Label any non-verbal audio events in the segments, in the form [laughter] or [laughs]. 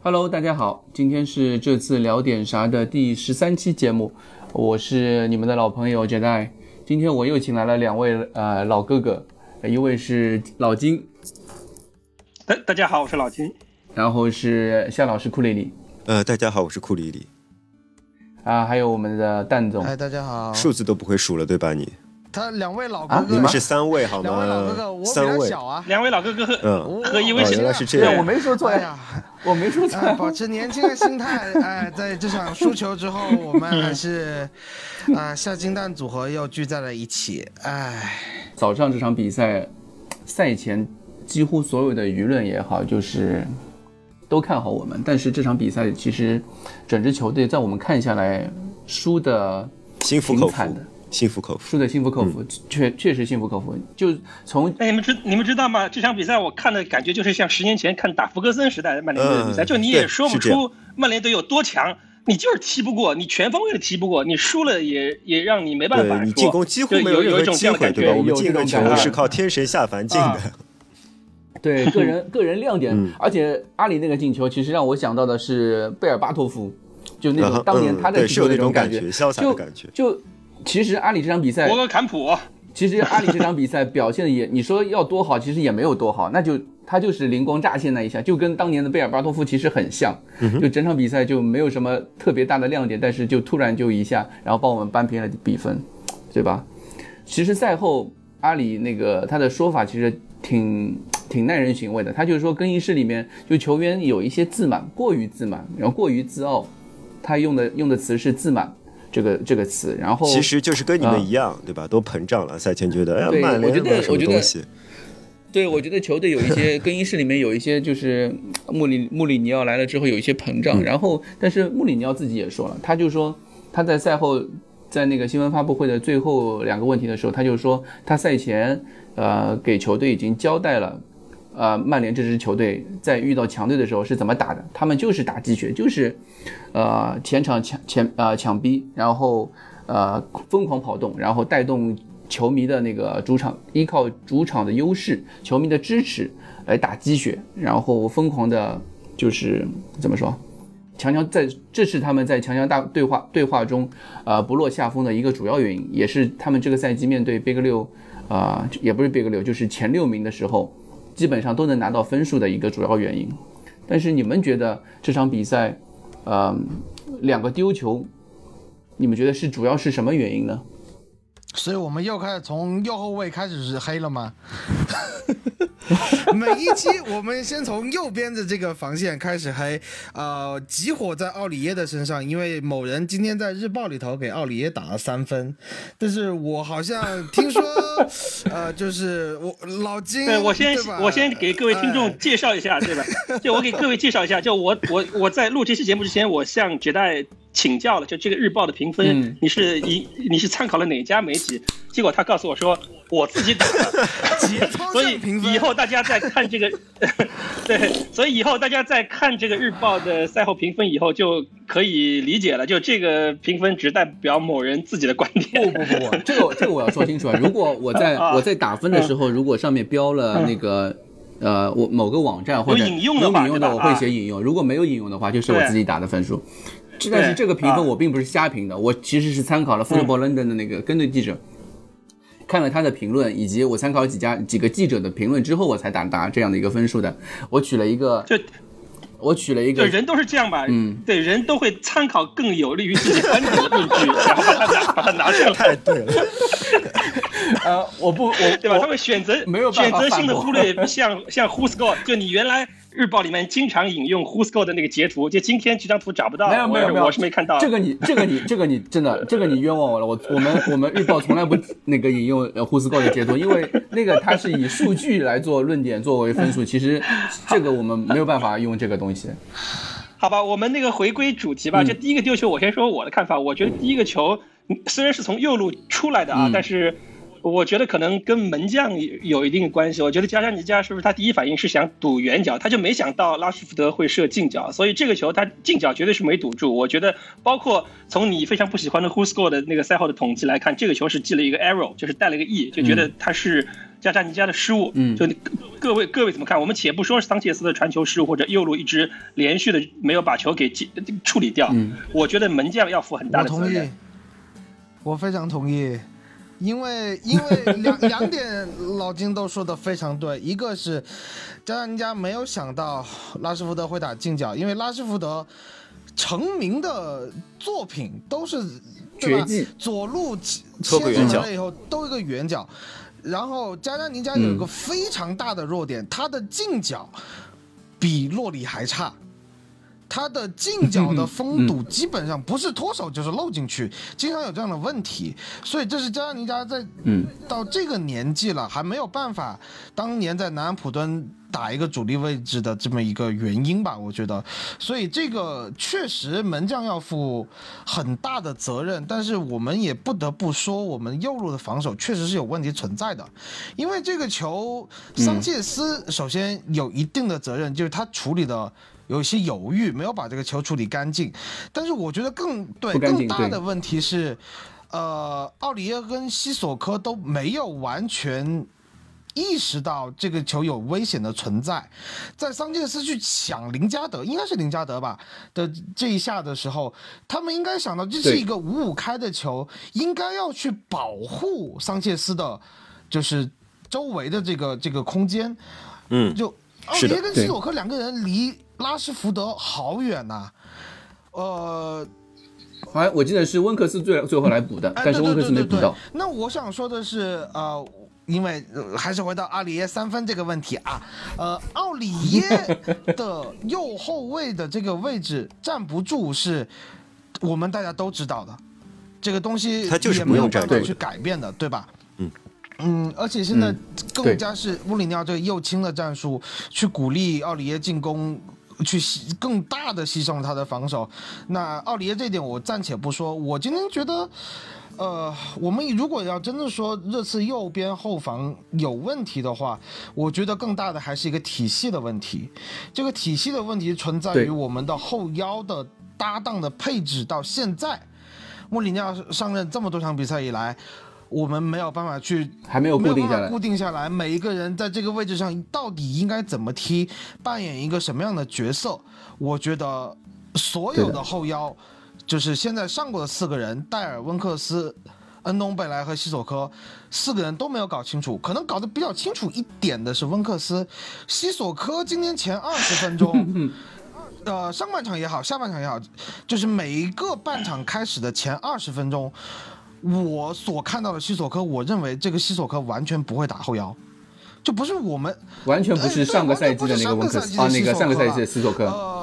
？Hello，大家好，今天是这次聊点啥的第十三期节目，我是你们的老朋友 Jedi。今天我又请来了两位呃老哥哥，一位是老金，大大家好，我是老金，然后是夏老师库里里，呃，大家好，我是库里里，啊，还有我们的蛋总，哎，大家好，数字都不会数了，对吧？你他两位老哥哥，你们是三位好吗？两位老哥哥，我比三位，较小啊，两位老哥哥和嗯，和一位哦，小原来是这样，对我没说错哎呀，我没说错。哎，保持年轻的心态，[laughs] 哎，在这场输球之后，我们 [laughs] 还是啊，下金蛋组合又聚在了一起，哎，早上这场比赛，赛前几乎所有的舆论也好，就是都看好我们。但是这场比赛其实整支球队在我们看下来，输的心服口服。挺惨的，心服口服。输的心服口服，确确实心服口服。就从哎，你们知你们知道吗？这场比赛我看的感觉就是像十年前看打福格森时代的曼联队的比赛，嗯就你也说不出曼联队有多强，你就是踢不过，你全方位的踢不过，你输了也也让你没办法说。进攻几乎就有有一没有任何机会，种这样的感对吧？觉我们进个球是靠天神下凡进的啊，[laughs] 对个人个人亮点，嗯而且阿里那个进球，其实让我想到的是贝尔巴托夫，就那种当年他在踢球那种感觉，潇洒的就感觉。就其实阿里这场比赛博格坎普，其实阿里这场比赛表现的也，[laughs] 你说要多好，其实也没有多好，那就他就是灵光乍现那一下，就跟当年的贝尔巴托夫其实很像，就整场比赛就没有什么特别大的亮点，但是就突然就一下，然后帮我们扳平了比分，对吧？其实赛后阿里那个他的说法其实挺挺耐人寻味的，他就是说更衣室里面就球员有一些自满，过于自满，然后过于自傲，他用的用的词是自满这个这个词，然后其实就是跟你啊们一样，对吧？都膨胀了。赛前觉得，哎呀，对曼联我觉得嘛什么东西？对，我觉得球队有一些 [laughs] 更衣室里面有一些就是穆里穆里尼奥来了之后有一些膨胀，然后但是穆里尼奥自己也说了，他就说他在赛后在那个新闻发布会的最后两个问题的时候，他就说他赛前呃给球队已经交代了。呃，曼联这支球队在遇到强队的时候是怎么打的？他们就是打鸡血，就是，呃，前场抢前呃抢逼，然后呃疯狂跑动，然后带动球迷的那个主场，依靠主场的优势、球迷的支持来打鸡血，然后疯狂的，就是怎么说？强强在，这是他们在强强大对话对话中，呃，不落下风的一个主要原因，也是他们这个赛季面对 Big 六，啊、也不是 Big 六，就是前六名的时候，基本上都能拿到分数的一个主要原因。但是你们觉得这场比赛，呃，两个丢球，你们觉得是主要是什么原因呢？所以我们又开始从右后卫开始是黑了吗？[laughs] [laughs] 每一期我们先从右边的这个防线开始黑，呃，集火在奥里耶的身上，因为某人今天在日报里头给奥里耶打了三分，但是我好像听说，呃，就是我老金，对我先对我先给各位听哎众介绍一下，对吧？就我给各位介绍一下，就我我我在录这期节目之前，我向绝代请教了，就这个日报的评分，嗯你是一你是参考了哪家媒体？结果他告诉我说我自己打的，[laughs] 所以以后大家在看这个，对，所以以后大家在看这个日报的赛后评分以后，就可以理解了，就这个评分只代表某人自己的观点。不不不，这个这个我要说清楚啊！如果我在 [laughs] 啊我在打分的时候，如果上面标了那个呃我某个网站或者有引用的话有引用的，我会写引用；如果没有引用的话，就是我自己打的分数。但是这个评分啊我并不是瞎评的，我其实是参考了 Football London 的那个跟队记者。看了他的评论，以及我参考几家几个记者的评论之后，我才打打这样的一个分数的。我取了一个，就我取了一个就人都是这样吧，嗯对，人都会参考更有利于自己观点的论据，[laughs] 然后把它拿把它拿出来，太对了，[laughs] 呃，我不我对吧？他会选择没有选择性的忽略，像像 who's gore 就你原来日报里面经常引用 Who Score 的那个截图，就今天这张图找不到，没有没有没有，我是没看到。这个你这个你 [laughs] 这个你真的这个你冤枉我了。我我们我们日报从来不那个引用呃胡斯高的截图，因为那个它是以数据来做论点作为分数，[laughs] 其实这个我们没有办法用这个东西。好吧，我们那个回归主题吧。嗯这第一个丢球，我先说我的看法。我觉得第一个球嗯虽然是从右路出来的啊，嗯但是我觉得可能跟门将有有一定的关系。我觉得加沙尼加是不是他第一反应是想堵远角，他就没想到拉什福德会射近角，所以这个球他近角绝对是没堵住。我觉得包括从你非常不喜欢的 Who Score 的那个赛后的统计来看，这个球是记了一个 arrow，就是带了一个 e，就觉得他是加沙尼加的失误。嗯就各位各位怎么看？我们且不说是桑切斯的传球失误或者右路一直连续的没有把球给处理掉，嗯我觉得门将要负很大的责任。，我非常同意，因为因为两两点老金都说的非常对，一个是加上人家没有想到拉什福德会打近角，因为拉什福德成名的作品都是左路切搓个圆角出来以后都一个圆角，然后加加尼加有一个非常大的弱点，他的近角比洛里还差。他的近角的封堵基本上不是脱手就是漏进去，经常有这样的问题，所以这是加拉尼加在嗯。到这个年纪了还没有办法当年在南安普敦打一个主力位置的这么一个原因吧，我觉得，所以这个确实门将要负很大的责任，但是我们也不得不说，我们右路的防守确实是有问题存在的，因为这个球桑切斯首先有一定的责任，就是他处理的。有一些犹豫，没有把这个球处理干净，但是我觉得更对更大的问题是，呃，奥里耶跟西索科都没有完全意识到这个球有危险的存在，在桑切斯去抢林加德，应该是林加德吧的这一下的时候，他们应该想到这是一个五五开的球，应该要去保护桑切斯的，就是周围的这个这个空间，嗯，就奥是的里耶跟西索科两个人离拉什福德好远呐、呃，好像我记得是温克斯最最后来补的，哎但是温克斯没补到。那我想说的是，呃，因为、呃还是回到阿里耶三分这个问题啊，呃，奥里耶的右后卫的这个位置站不住，是我们大家都知道的，这个东西他就是也没有不用站住办法去改变的，对吧？嗯。嗯，而且现在更加是穆里尼奥这个右倾的战术，去鼓励奥里耶进攻，去牺更大的牺牲他的防守。那奥里耶这点我暂且不说，我今天觉得，呃，我们如果要真的说热刺右边后防有问题的话，我觉得更大的还是一个体系的问题。这个体系的问题存在于我们的后腰的搭档的配置，到现在，穆里尼奥上任这么多场比赛以来。我们没有办法去还没有固定下来固定下来，每一个人在这个位置上到底应该怎么踢，扮演一个什么样的角色？我觉得所有的后腰，就是现在上过的四个人，戴尔、温克斯、恩东贝莱和西索科，四个人都没有搞清楚。可能搞得比较清楚一点的是温克斯，西索科今天前二十分钟。[laughs] 呃，上半场也好，下半场也好，就是每一个半场开始的前二十分钟，我所看到的西索科，我认为这个西索科完全不会打后腰，就不是我们完全不是上个赛季的那个温克斯啊，那个上个赛季的斯索克，呃，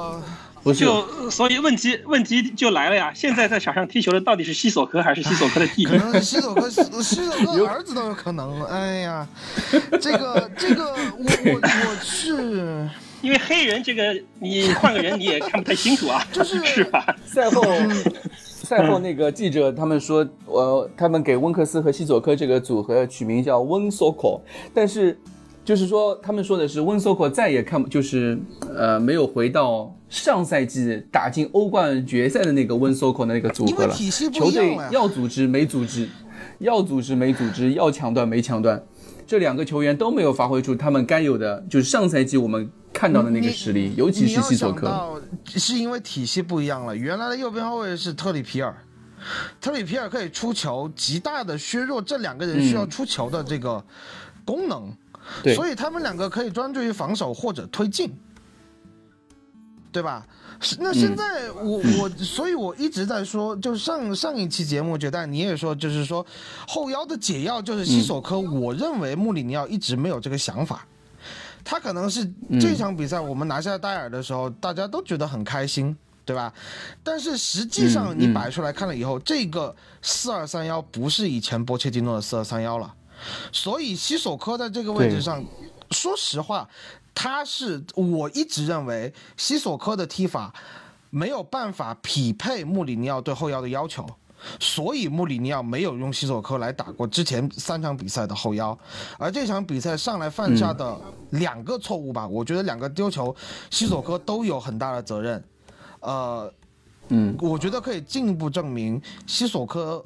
不是就所以问题问题就来了呀！现在在场上踢球的到底是西索科还是西索科的弟弟？可能是西索科，西索科儿子都有可能。哎呀，这个这个，我 [laughs] 我我是因为黑人这个你换个人你也看不太清楚啊，就 [laughs] 是 [laughs] 是吧？赛后，赛后那个记者他们说，呃，他们给温克斯和西索科这个组合取名叫温索科，但是就是说他们说的是温索科再也看不就是呃没有回到上赛季打进欧冠决赛的那个温索科的那个组合了。体系不球队。要组织没组织，要组织没组织，要抢断没抢断，这两个球员都没有发挥出他们该有的，就是上赛季我们看到的那个实力，尤其是西索科。是因为体系不一样了，原来的右边后卫是特里皮尔。特里皮尔可以出球，极大的削弱这两个人需要出球的这个功能，对所以他们两个可以专注于防守或者推进，对吧？是那现在我、我，所以我一直在说，就上上一期节目，觉得你也说，就是说后腰的解药就是西索科。我认为穆里尼奥一直没有这个想法，他可能是这场比赛我们拿下戴尔的时候，大家都觉得很开心。对吧？但是实际上你摆出来看了以后，这个四二三幺不是以前波切蒂诺的四二三幺了，所以西索科在这个位置上，说实话，他是我一直认为西索科的踢法没有办法匹配穆里尼奥对后腰的要求。所以穆里尼奥没有用西索科来打过之前三场比赛的后腰，而这场比赛上来犯下的两个错误吧，我觉得两个丢球，西索科都有很大的责任。呃，嗯，我觉得可以进一步证明西索科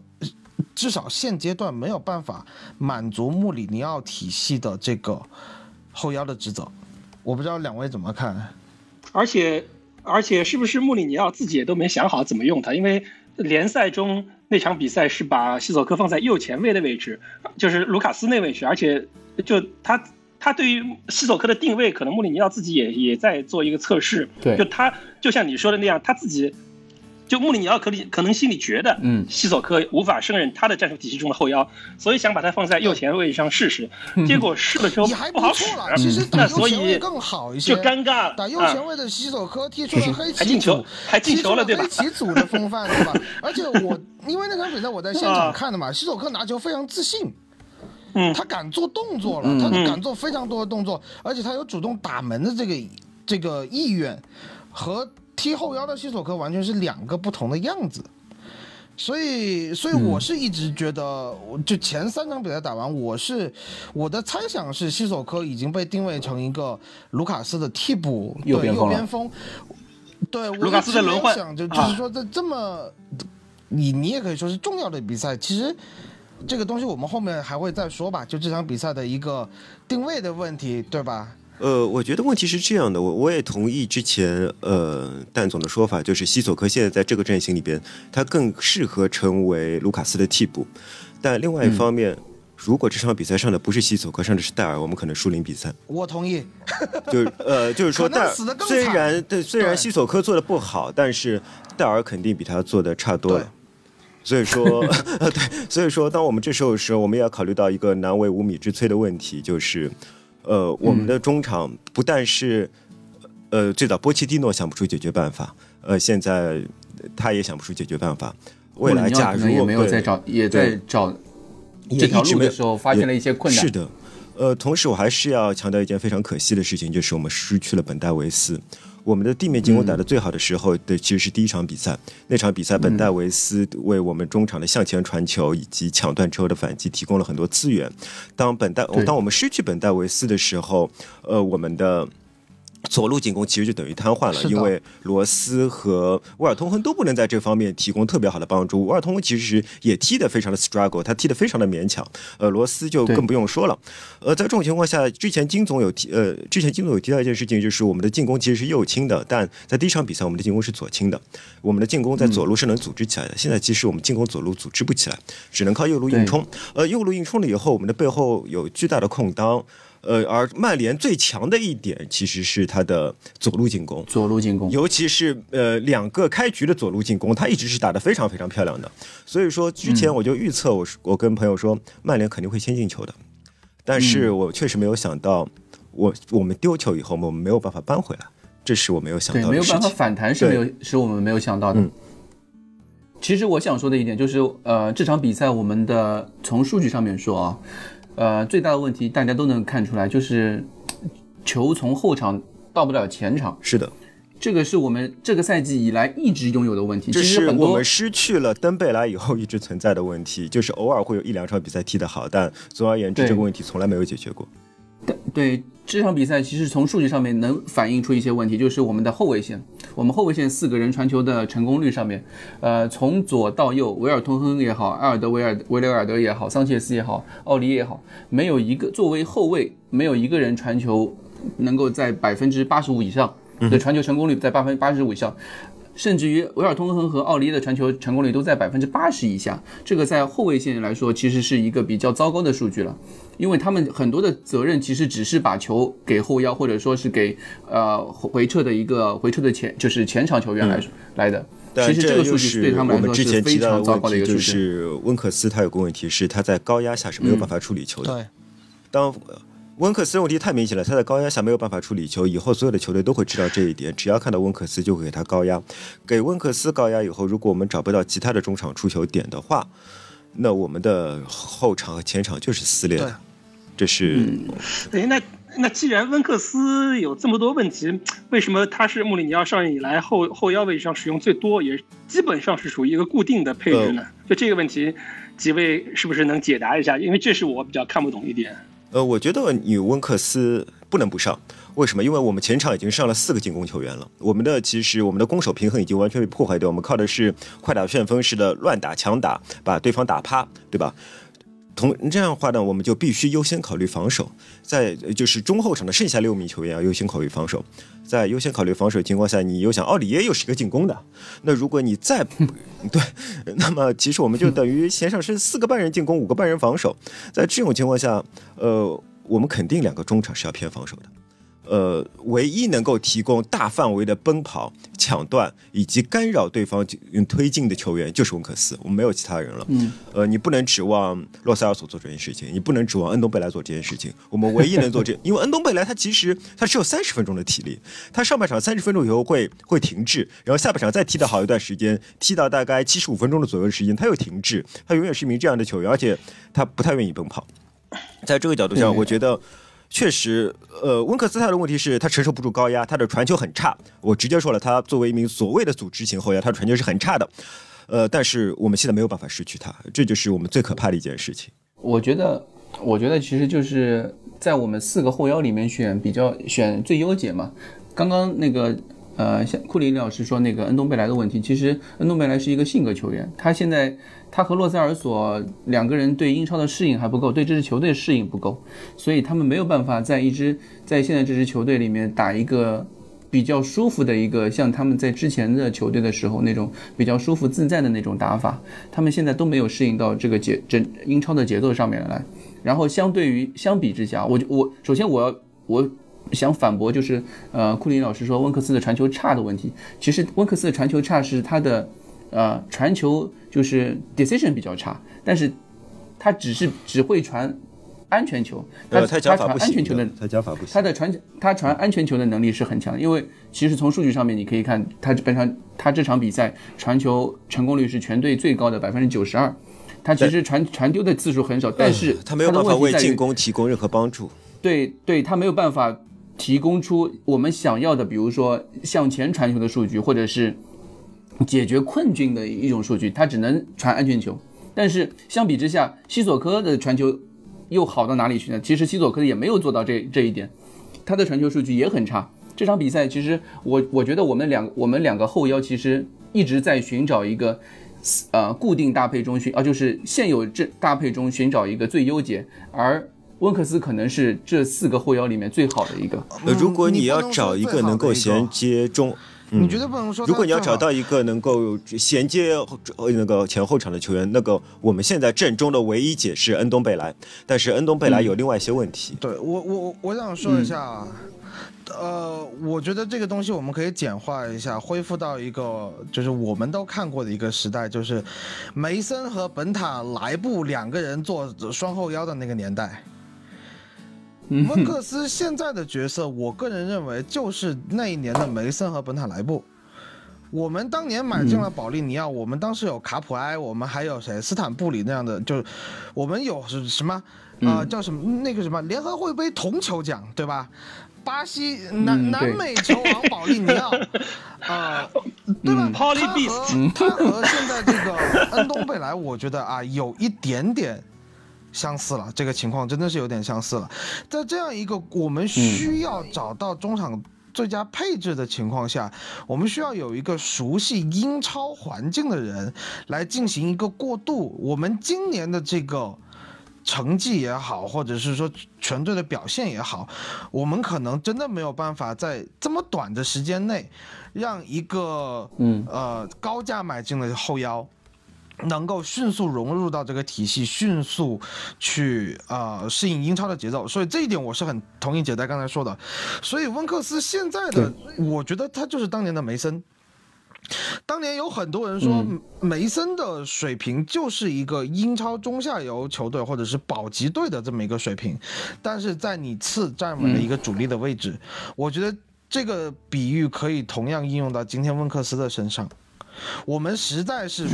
至少现阶段没有办法满足穆里尼奥体系的这个后腰的职责。我不知道两位怎么看？而且而且是不是穆里尼奥自己也都没想好怎么用他？因为联赛中那场比赛是把西索科放在右前卫的位置，就是卢卡斯那位置，而且就他他对于西索科的定位，可能穆里尼奥自己也也在做一个测试。对就他就像你说的那样，他自己。就穆里尼奥可里可能心里觉得，嗯西索科无法胜任他的战术体系中的后腰，所以想把他放在右前卫上试试。[laughs] 结果试了之后你还不好使，了，其实打右前卫更好一些。就尴尬。打右啊前卫的西索科踢出了黑棋还进球组，还进球了对吧踢出黑棋组的风范，对吧？[laughs] 而且我因为那场比赛我在现场看的嘛，西索科拿球非常自信，嗯他敢做动作了，嗯他敢做非常多的动作，而且他有主动打门的这个这个意愿，和踢后腰的西索科完全是两个不同的样子。所以，所以嗯我是一直觉得，就前三场比赛打完，我是我的猜想是西索科已经被定位成一个卢卡斯的替补对右边右边锋。对，卢卡斯的轮换想就就啊是说在这么，你你也可以说是重要的比赛，其实这个东西我们后面还会再说吧，就这场比赛的一个定位的问题，对吧？呃，我觉得问题是这样的，我我也同意之前呃蛋总的说法，就是西索科现在在这个阵型里边，他更适合成为卢卡斯的替补。但另外一方面，如果这场比赛上的不是西索科，上的是戴尔，我们可能输零比三。我同意。就是呃，就是说戴虽然对虽然西索科做的不好，但是戴尔肯定比他做的差多了。所以说，呃，对，所以说，[laughs] 当我们这时候的时候，我们也要考虑到一个难为无米之炊的问题，就是，呃，我们的中场不但是，呃，最早波切蒂诺想不出解决办法，呃，现在他也想不出解决办法。未来，假如可能也没有对在找，也在找这条路的时候发现了一些困难。是的，呃，同时我还是要强调一件非常可惜的事情，就是我们失去了本戴维斯。我们的地面进攻打得最好的时候的其实是第一场比赛，那场比赛本戴维斯为我们中场的向前传球以及抢断之后的反击提供了很多资源。当本戴对当我们失去本戴维斯的时候，呃，我们的。左路进攻其实就等于瘫痪了，因为罗斯和沃尔通亨都不能在这方面提供特别好的帮助。沃尔通亨其实也踢得非常的 struggle，他踢得非常的勉强。呃，罗斯就更不用说了。呃，在这种情况下，之前金总有提，呃，之前金总有提到一件事情，就是我们的进攻其实是右倾的，但在第一场比赛我们的进攻是左倾的，我们的进攻在左路是能组织起来的。现在其实我们进攻左路组织不起来，只能靠右路硬冲。呃，右路硬冲了以后，我们的背后有巨大的空当。呃，而曼联最强的一点其实是他的左路进攻，左路进攻，尤其是呃两个开局的左路进攻，他一直是打得非常非常漂亮的。所以说之前我就预测我是我跟朋友说曼联肯定会先进球的，但是我确实没有想到，我我们丢球以后我们没有办法扳回来，这是我没有想到的没有。办法反弹是没有，是我们没有想到的。嗯其实我想说的一点就是，呃，这场比赛我们的从数据上面说啊，呃，最大的问题大家都能看出来，就是球从后场到不了前场，是的，这个是我们这个赛季以来一直拥有的问题。这其实我们失去了登贝莱以后一直存在的问题，就是偶尔会有一两场比赛踢得好，但总而言之这个问题从来没有解决过。对这场比赛，其实从数据上面能反映出一些问题，就是我们的后卫线，我们后卫线四个人传球的成功率上面，呃，从左到右，维尔通亨也好，埃尔德维尔维雷尔德也好，桑切斯也好，奥利也好，没有一个作为后卫，没有一个人传球能够在百分之八十五以上的传球成功率在八分之八十五以上。甚至于维尔通亨和奥利的传球成功率都在百分之八十以下，这个在后卫线来说其实是一个比较糟糕的数据了，因为他们很多的责任其实只是把球给后腰，或者说是给呃回撤的一个回撤的前就是前场球员来说、来的。但其实这个数据是对他们来我们之说是非常糟糕的一个数据。就是温克斯他有个问题是他在高压下是没有办法处理球的。对，当呃温克斯问题太明显了，他在高压下没有办法处理球，以后所有的球队都会知道这一点。只要看到温克斯，就会给他高压。给温克斯高压以后，如果我们找不到其他的中场出球点的话，那我们的后场和前场就是撕裂的。这是、嗯对，那那既然温克斯有这么多问题，为什么他是穆里尼奥上任以来后后腰位置上使用最多，也基本上是属于一个固定的配置呢？就这个问题，几位是不是能解答一下？因为这是我比较看不懂一点。呃，我觉得你温克斯不能不上。为什么？因为我们前场已经上了四个进攻球员了，我们的其实我们的攻守平衡已经完全被破坏掉，我们靠的是快打旋风式的乱打强打，把对方打趴，对吧？同这样的话呢，我们就必须优先考虑防守，在就是中后场的剩下六名球员要优先考虑防守，在优先考虑防守情况下，你又想奥里耶又是一个进攻的，那如果你再 [laughs] 对，那么其实我们就等于线上是四个半人进攻，五个半人防守，在这种情况下，呃，我们肯定两个中场是要偏防守的。呃，唯一能够提供大范围的奔跑、抢断以及干扰对方推进的球员就是温克斯，我们没有其他人了。嗯，呃，你不能指望洛塞尔索做这件事情，你不能指望恩东贝莱做这件事情。我们唯一能做这，[laughs] 因为恩东贝莱他其实他只有三十分钟的体力，他上半场三十分钟以后会会停滞，然后下半场再踢的好一段时间，踢到大概七十五分钟的左右的时间，他又停滞。他永远是一名这样的球员，而且他不太愿意奔跑。在这个角度上，我觉得。确实，呃，温克斯他的问题是他承受不住高压，他的传球很差。我直接说了，他作为一名所谓的组织型后腰，他的传球是很差的。呃，但是我们现在没有办法失去他，这就是我们最可怕的一件事情。我觉得，我觉得其实就是在我们四个后腰里面选比较选最优解嘛。刚刚那个。呃，像库里老师说那个恩东贝莱的问题，其实恩东贝莱是一个性格球员，他现在他和洛塞尔索两个人对英超的适应还不够，对这支球队适应不够，所以他们没有办法在一支在现在这支球队里面打一个比较舒服的一个像他们在之前的球队的时候那种比较舒服自在的那种打法，他们现在都没有适应到这个节整英超的节奏上面来。然后相对于相比之下，我我首先我要我。想反驳就是，呃，库林老师说温克斯的传球差的问题。其实温克斯的传球差是他的，呃，传球就是 decision 比较差，但是他只是只会传安全球。他他传安全球的他加法不行。他的传他传安全球的能力是很强的，因为其实从数据上面你可以看，他本场他这场比赛传球成功率是全队最高的百分之九十二。他其实传传丢的次数很少，但是他没有办法为进攻提供任何帮助。对对，他没有办法。提供出我们想要的，比如说向前传球的数据，或者是解决困境的一种数据，它只能传安全球。但是相比之下，西索科的传球又好到哪里去呢？其实西索科也没有做到这这一点，他的传球数据也很差。这场比赛其实我我觉得我们两我们两个后腰其实一直在寻找一个呃固定搭配中寻啊，就是现有这搭配中寻找一个最优解，而。温克斯可能是这四个后腰里面最好的一个。如果你要找一个能够衔接中，你绝对不能说。如果你要找到一个能够衔接那个前后场的球员，那个我们现在阵中的唯一解释恩东贝莱，但是恩东贝莱有另外一些问题。对我我我想说一下，呃，我觉得这个东西我们可以简化一下，恢复到一个就是我们都看过的一个时代，就是梅森和本塔莱布两个人做双后腰的那个年代。温克斯现在的角色，我个人认为就是那一年的梅森和本塔莱布。我们当年买进了保利尼奥，我们当时有卡普埃，我们还有谁斯坦布里那样的，就是我们有是什么啊？叫什么那个什么联合会杯铜球奖，对吧？巴西南南美球王保利尼奥，啊，对吧？他和他和现在这个恩东贝莱，我觉得啊，有一点点。相似了，这个情况真的是有点相似了。在这样一个我们需要找到中场最佳配置的情况下，我们需要有一个熟悉英超环境的人来进行一个过渡。我们今年的这个成绩也好，或者是说全队的表现也好，我们可能真的没有办法在这么短的时间内让一个嗯呃高价买进的后腰。能够迅速融入到这个体系，迅速去啊适应英超的节奏，所以这一点我是很同意姐在刚才说的。所以温克斯现在的，我觉得他就是当年的梅森。当年有很多人说梅森的水平就是一个英超中下游球队或者是保级队的这么一个水平，但是在你次站稳了一个主力的位置，我觉得这个比喻可以同样应用到今天温克斯的身上。我们实在是。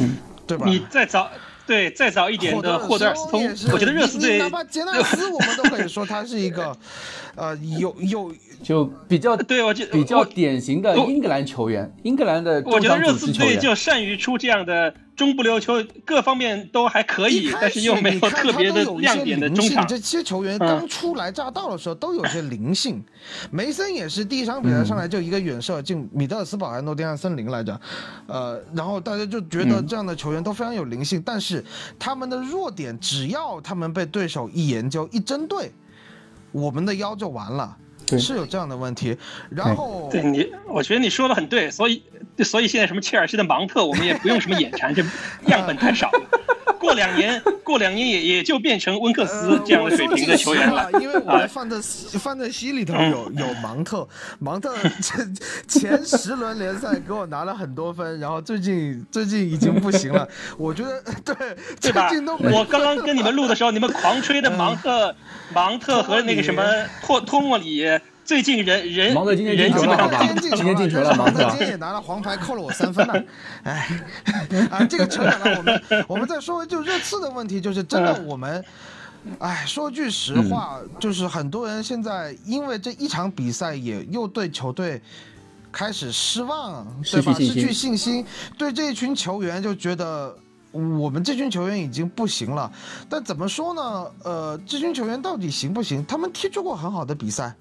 对吧？你再早，对，再早一点的霍德尔斯通，我觉得热刺队，哪怕杰纳斯，我们都可以说他是一个，[laughs] 呃，有有就比较对，我就比较典型的英格兰球员，英格兰的我觉得热刺队就善于出这样的中不溜秋，各方面都还可以，但是又没有特别的亮点的中场。这些球员刚初来乍到的时候都有些灵性，梅森也是第一场比赛上来就一个远射进米德尔斯堡还是诺丁汉森林来着，呃，然后大家就觉得这样的球员都非常有灵性，但是他们的弱点只要他们被对手一研究一针对，我们的腰就完了。是有这样的问题，然后对你，我觉得你说的很对，所以所以现在什么切尔西的芒特，我们也不用什么眼馋，这样本太少了。[laughs] 过两年，过两年也也就变成温克斯这样的水平的球员了。因为我的范特范特西里头有有芒特，芒特前前十轮联赛给我拿了很多分，然后最近最近已经不行了。我觉得对对吧？我刚刚跟你们录的时候，你们狂吹的芒特，芒特和那个什么托托莫里。最近人人芒特今天进球了，今天进球了，芒特今天也拿了黄牌，扣了我三分了。哎，[laughs] 啊，这个扯远了，我们 [laughs] 我们再说就热刺的问题，就是真的我们，哎，说句实话，就是很多人现在因为这一场比赛也又对球队开始失望，对吧？失去信心，对这一群球员就觉得我们这群球员已经不行了。但怎么说呢？呃，这群球员到底行不行？他们踢出过很好的比赛。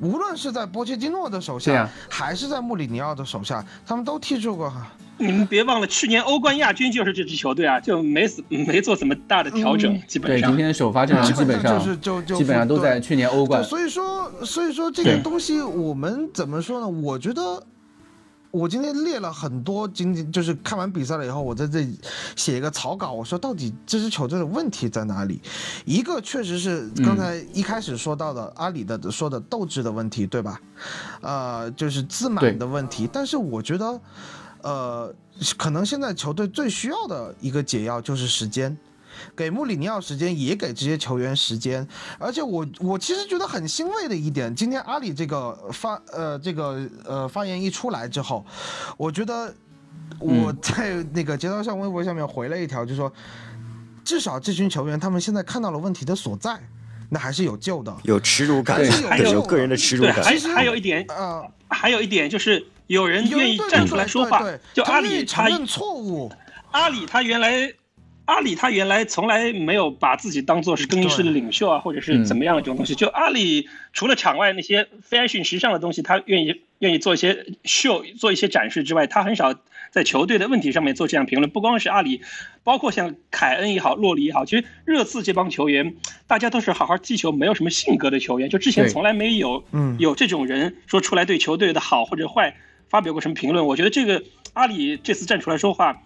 无论是在波切蒂诺的手下，还是在穆里尼奥的手下，他们都踢出过。你们别忘了，去年欧冠亚军就是这支球队啊，就没没做什么大的调整，基本上。对，今天首发阵容基本上就是就就基本上都在去年欧冠。所以说，所以说这个东西我们怎么说呢？我觉得。我今天列了很多，仅仅就是看完比赛了以后，我在这里写一个草稿。我说到底这支球队的问题在哪里？一个确实是刚才一开始说到的阿里的说的斗志的问题，对吧？呃，就是自满的问题。但是我觉得，呃，可能现在球队最需要的一个解药就是时间。给穆里尼奥时间，也给这些球员时间，而且我我其实觉得很欣慰的一点，今天阿里这个发呃这个呃发言一出来之后，我觉得我在那个节操上微博下面回了一条，就说至少这群球员他们现在看到了问题的所在，那还是有救的，有耻辱感，还有个人的耻辱感。其实还有一点，呃，还有一点就是有人愿意站出来说话，就阿里承认错误，阿里他原来。阿里他原来从来没有把自己当做是更衣室的领袖啊，或者是怎么样的这种东西。就阿里除了场外那些 fashion 时尚的东西，他愿意愿意做一些秀，做一些展示之外，他很少在球队的问题上面做这样评论。不光是阿里，包括像凯恩也好，洛里也好，其实热刺这帮球员，大家都是好好踢球，没有什么性格的球员。就之前从来没有有这种人说出来对球队的好或者坏发表过什么评论。我觉得这个阿里这次站出来说话。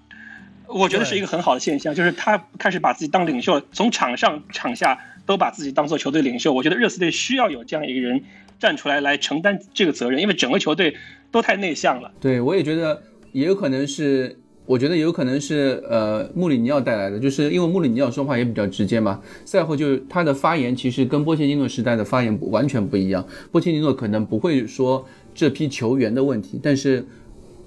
我觉得是一个很好的现象，就是他开始把自己当领袖，从场上场下都把自己当做球队领袖。我觉得热刺队需要有这样一个人站出来来承担这个责任，因为整个球队都太内向了。对，我也觉得也有可能是，我觉得有可能是呃穆里尼奥带来的，就是因为穆里尼奥说话也比较直接嘛。赛后就是他的发言其实跟波切蒂诺时代的发言完全不一样。波切蒂诺可能不会说这批球员的问题，但是。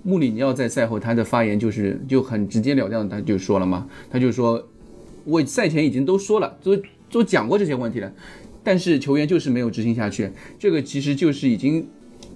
穆里尼奥在赛后他的发言就是就很直截了当，他就说了嘛，他就说，我赛前已经都说了，都都讲过这些问题了，但是球员就是没有执行下去，这个其实就是已经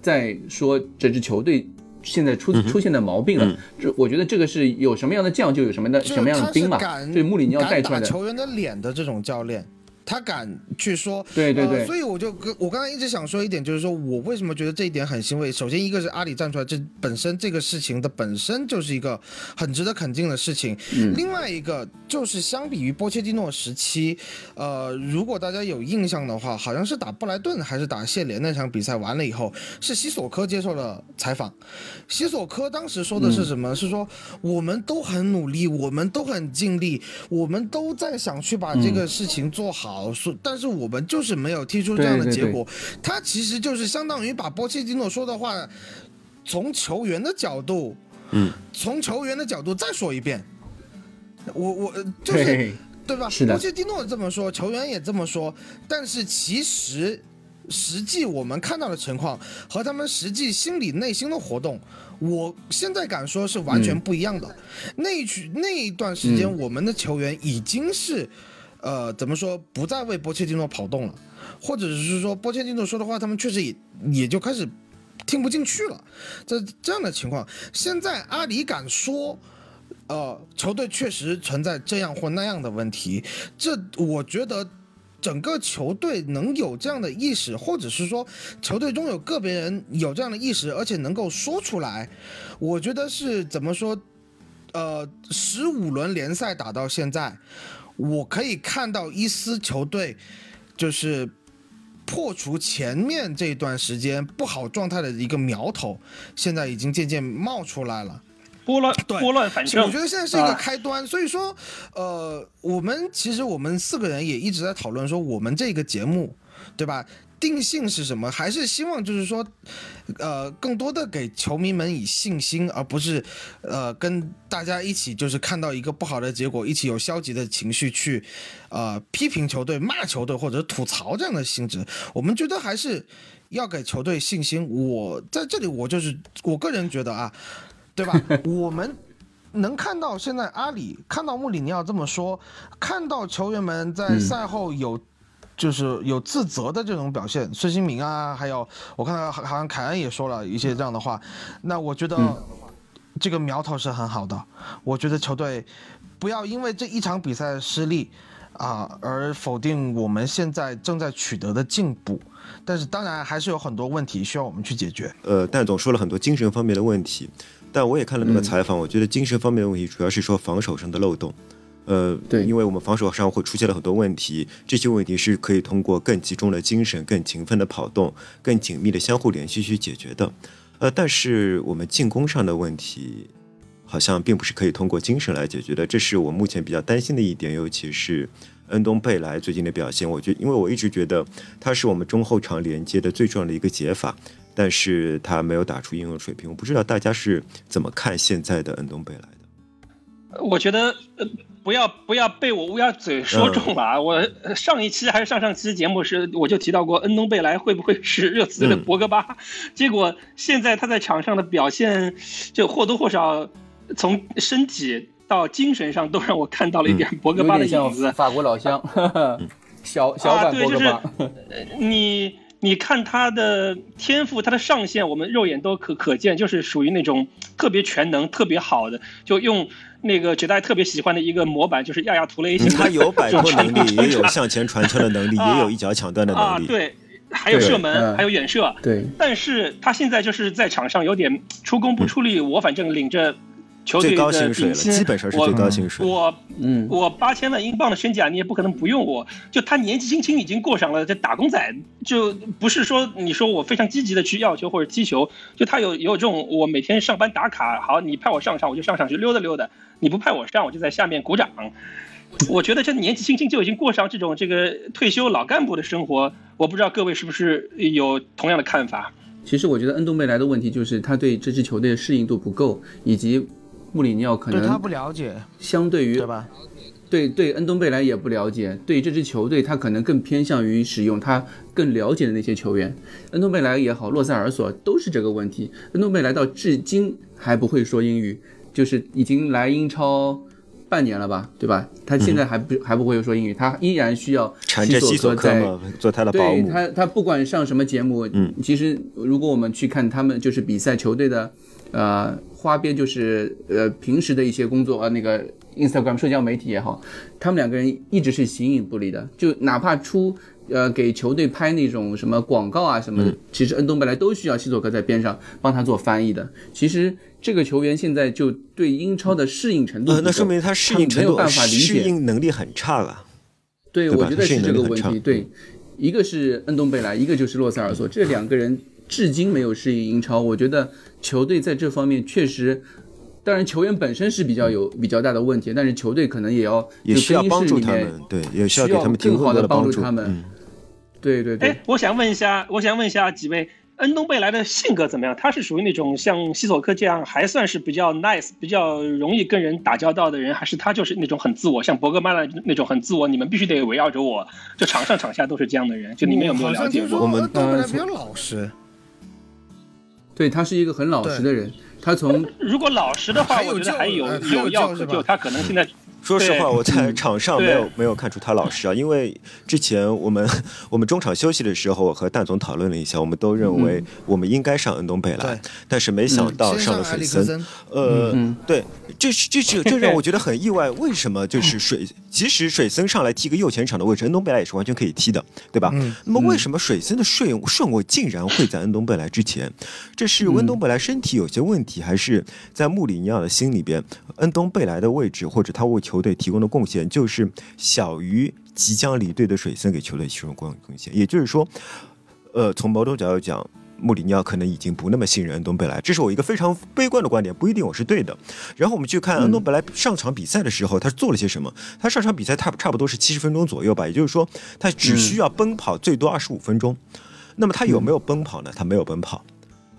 在说这支球队现在出出现的毛病了。这我觉得这个是有什么样的将就有什么的什么样的兵嘛，对穆里尼奥带出来的球员的脸的这种教练。他敢去说，对对对，所以我就跟我刚才一直想说一点，就是说我为什么觉得这一点很欣慰。首先，一个是阿里站出来，这本身这个事情的本身就是一个很值得肯定的事情。另外一个就是相比于波切蒂诺时期，呃，如果大家有印象的话，好像是打布莱顿还是打谢联那场比赛完了以后，是西索科接受了采访。西索科当时说的是什么？是说我们都很努力，我们都很尽力，我们都在想去把这个事情做好。说，但是我们就是没有踢出这样的结果。他其实就是相当于把波切蒂诺说的话，从球员的角度，嗯，从球员的角度再说一遍。我我就是对吧？波切蒂诺这么说，球员也这么说，但是其实实际我们看到的情况和他们实际心理内心的活动，我现在敢说是完全不一样的。那一曲那一段时间，我们的球员已经是。呃，怎么说不再为波切蒂诺跑动了，或者是说波切蒂诺说的话，他们确实也也就开始听不进去了。这这样的情况，现在阿里敢说，呃，球队确实存在这样或那样的问题，这我觉得。整个球队能有这样的意识，或者是说球队中有个别人有这样的意识，而且能够说出来，我觉得是怎么说？呃，十五轮联赛打到现在，我可以看到一丝球队就是破除前面这段时间不好状态的一个苗头，现在已经渐渐冒出来了。拨乱对拨乱反正，我觉得现在是一个啊开端，所以说，呃，我们其实我们四个人也一直在讨论说，我们这个节目，对吧？定性是什么？还是希望就是说，呃，更多的给球迷们以信心，而不是，呃，跟大家一起就是看到一个不好的结果，一起有消极的情绪去，呃，批评球队、骂球队或者吐槽这样的性质。我们觉得还是要给球队信心。我在这里，我就是我个人觉得啊，对吧？[laughs] 我们能看到现在阿里，看到穆里尼奥这么说，看到球员们在赛后有。就是有自责的这种表现，孙兴民啊，还有我看到好好像凯恩也说了一些这样的话，那我觉得这个苗头是很好的。我觉得球队不要因为这一场比赛的失利啊而否定我们现在正在取得的进步，但是当然还是有很多问题需要我们去解决。呃，但总说了很多精神方面的问题，但我也看了那个采访，我觉得精神方面的问题主要是说防守上的漏洞。呃，对因为我们防守上会出现了很多问题，这些问题是可以通过更集中的精神、更勤奋的跑动、更紧密的相互联系去解决的。呃，但是我们进攻上的问题，好像并不是可以通过精神来解决的，这是我目前比较担心的一点，尤其是恩东贝莱最近的表现，我觉因为我一直觉得他是我们中后场连接的最重要的一个解法，但是他没有打出应有水平，我不知道大家是怎么看现在的恩东贝莱的。我觉得呃，不要不要被我乌鸦嘴说中了啊！我呃上一期还是上上期节目时，我就提到过恩东贝莱会不会是热刺的博格巴，结果现在他在场上的表现，就或多或少从身体到精神上都让我看到了一点博格巴的影子像。法国老乡，[laughs] 小小啊，版博格巴。呃你你看他的天赋，他的上限，我们肉眼都可可见，就是属于那种特别全能、特别好的，就用那个绝代特别喜欢的一个模板，[laughs] 就是亚亚图雷。他有摆脱能力，也有向前传球的能力，啊也有一脚抢断的啊，能力。对，还有射门，嗯还有远射。对，但是他现在就是在场上有点出工不出力，我反正领着球队最高的薪水了，底薪基本上是我最高薪水。我嗯，我八千万英镑的身价，你也不可能不用我。就他年纪轻轻已经过上了这打工仔，就不是说你说我非常积极的去要球或者踢球，就他有有这种我每天上班打卡，好，你派我上场我就上场去溜达溜达，你不派我上我就在下面鼓掌。我觉得这年纪轻轻就已经过上这种这个退休老干部的生活，我不知道各位是不是有同样的看法？其实我觉得恩东贝莱的问题就是他对这支球队的适应度不够，以及穆里尼奥可对他不了解，相对于对吧？对对恩东贝莱也不了解，对这支球队他可能更偏向于使用他更了解的那些球员。恩东贝莱也好，洛塞尔索都是这个问题。恩东贝莱到至今还不会说英语，就是已经来英超半年了吧，对吧？他现在还不、还不会说英语，他依然需要西索索科在，做他的保姆。对他，他不管上什么节目，嗯，其实如果我们去看他们就是比赛球队的，呃，花边就是呃平时的一些工作，呃，那个 Instagram 社交媒体也好，他们两个人一直是形影不离的，就哪怕出呃给球队拍那种什么广告啊什么的，其实恩东贝莱都需要西索科在边上帮他做翻译的。其实这个球员现在就对英超的适应程度那说明他适应程度、没有办法理解适。应能力很差了。对，对我觉得是这个问题。对，一个是恩东贝莱，一个就是洛塞尔索，这两个人至今没有适应英超。我觉得球队在这方面确实，当然球员本身是比较有比较大的问题，但是球队可能也要也需要帮助他们，对，也需要给他们提供更好的帮助。他们嗯，对对对哎，，我想问一下，我想问一下几位，恩东贝莱的性格怎么样？他是属于那种像西索科这样还算是比较 nice、比较容易跟人打交道的人，还是他就是那种很自我，像博格曼的那种很自我？你们必须得围绕着我，就场上场下都是这样的人。就你们有没有了解过？我们东贝莱呃比较老实，对他是一个很老实的人，他从如果老实的话，我觉得还有有有药可救。他可能现在说实话，我在场上没有没有看出他老实啊，因为之前我们我们中场休息的时候，我和蛋总讨论了一下，我们都认为我们应该上恩东贝莱，但是没想到上了水森。呃，嗯对，这是这是这让我觉得很意外，为什么就是水，其实水森上来踢个右前场的位置，恩东贝莱也是完全可以踢的，对吧？嗯？那么为什么水森的顺顺位竟然会在恩东贝莱之前？这是嗯恩东贝莱身体有些问题，还是在穆里尼奥的心里边，恩东贝莱的位置或者他为球队提供的贡献，就是小于即将离队的水森给球队提供贡献？也就是说，呃，从某种角度讲。穆里尼奥可能已经不那么信任恩东贝莱，这是我一个非常悲观的观点，不一定我是对的。然后我们去看恩东贝莱上场比赛的时候，他做了些什么？他上场比赛差差不多是七十分钟左右吧，也就是说，他只需要奔跑最多二十五分钟。那么他有没有奔跑呢？他没有奔跑。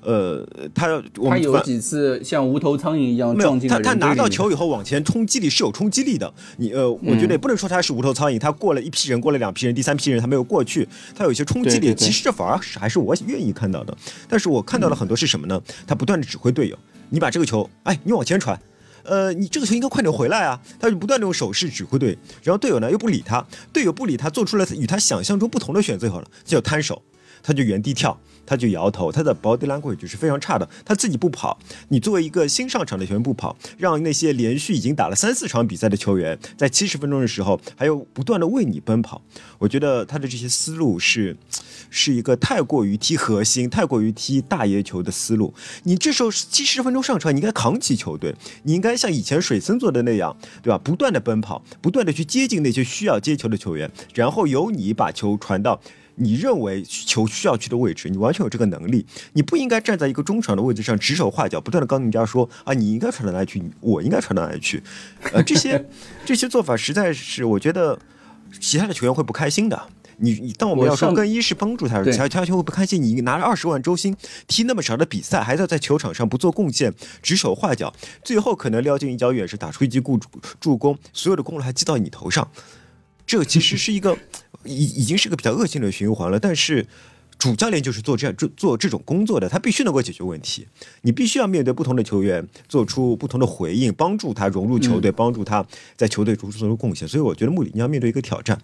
呃，他我们他有几次像无头苍蝇一样没有撞进了他他拿到球以后往前冲击力是有冲击力的。你呃，我觉得也不能说他是无头苍蝇，他过了一批人，过了两批人，第三批人他没有过去，他有一些冲击力。对对对其实这反而是还是我愿意看到的。但是我看到了很多是什么呢？他不断的指挥队友，你把这个球，哎，你往前传。呃，你这个球应该快点回来啊！他就不断的用手势指挥队，然后队友呢又不理他，队友不理他，做出了与他想象中不同的选择后了，就叫摊手，他就原地跳，他就摇头，他的 body language 就是非常差的，他自己不跑。你作为一个新上场的球员不跑，让那些连续已经打了三四场比赛的球员，在七十分钟的时候还有不断的为你奔跑，我觉得他的这些思路是。是一个太过于踢核心、太过于踢大爷球的思路。你这时候七十分钟上场，你应该扛起球队，你应该像以前水森做的那样，对吧？不断的奔跑，不断的去接近那些需要接球的球员，然后由你把球传到。你认为球需要去的位置，你完全有这个能力。你不应该站在一个中场的位置上指手画脚，不断的告诉人家说啊，你应该传到哪里去，我应该传到哪里去。呃，这些 [laughs] 这些做法实在是，我觉得其他的球员会不开心的。你你，当我们要说更衣室帮助他，对其他其他球员会不开心。你拿了二十万周薪，踢那么少的比赛，还在在球场上不做贡献，指手画脚，最后可能撩进一脚远射，打出一记助助攻，所有的功劳还记到你头上。这其实是一个已已经是个比较恶性的循环了。但是主教练就是做这样做做这种工作的，他必须能够解决问题。你必须要面对不同的球员，做出不同的回应，帮助他融入球队，帮助他在球队中做出贡献。所以我觉得穆里尼奥面对一个挑战，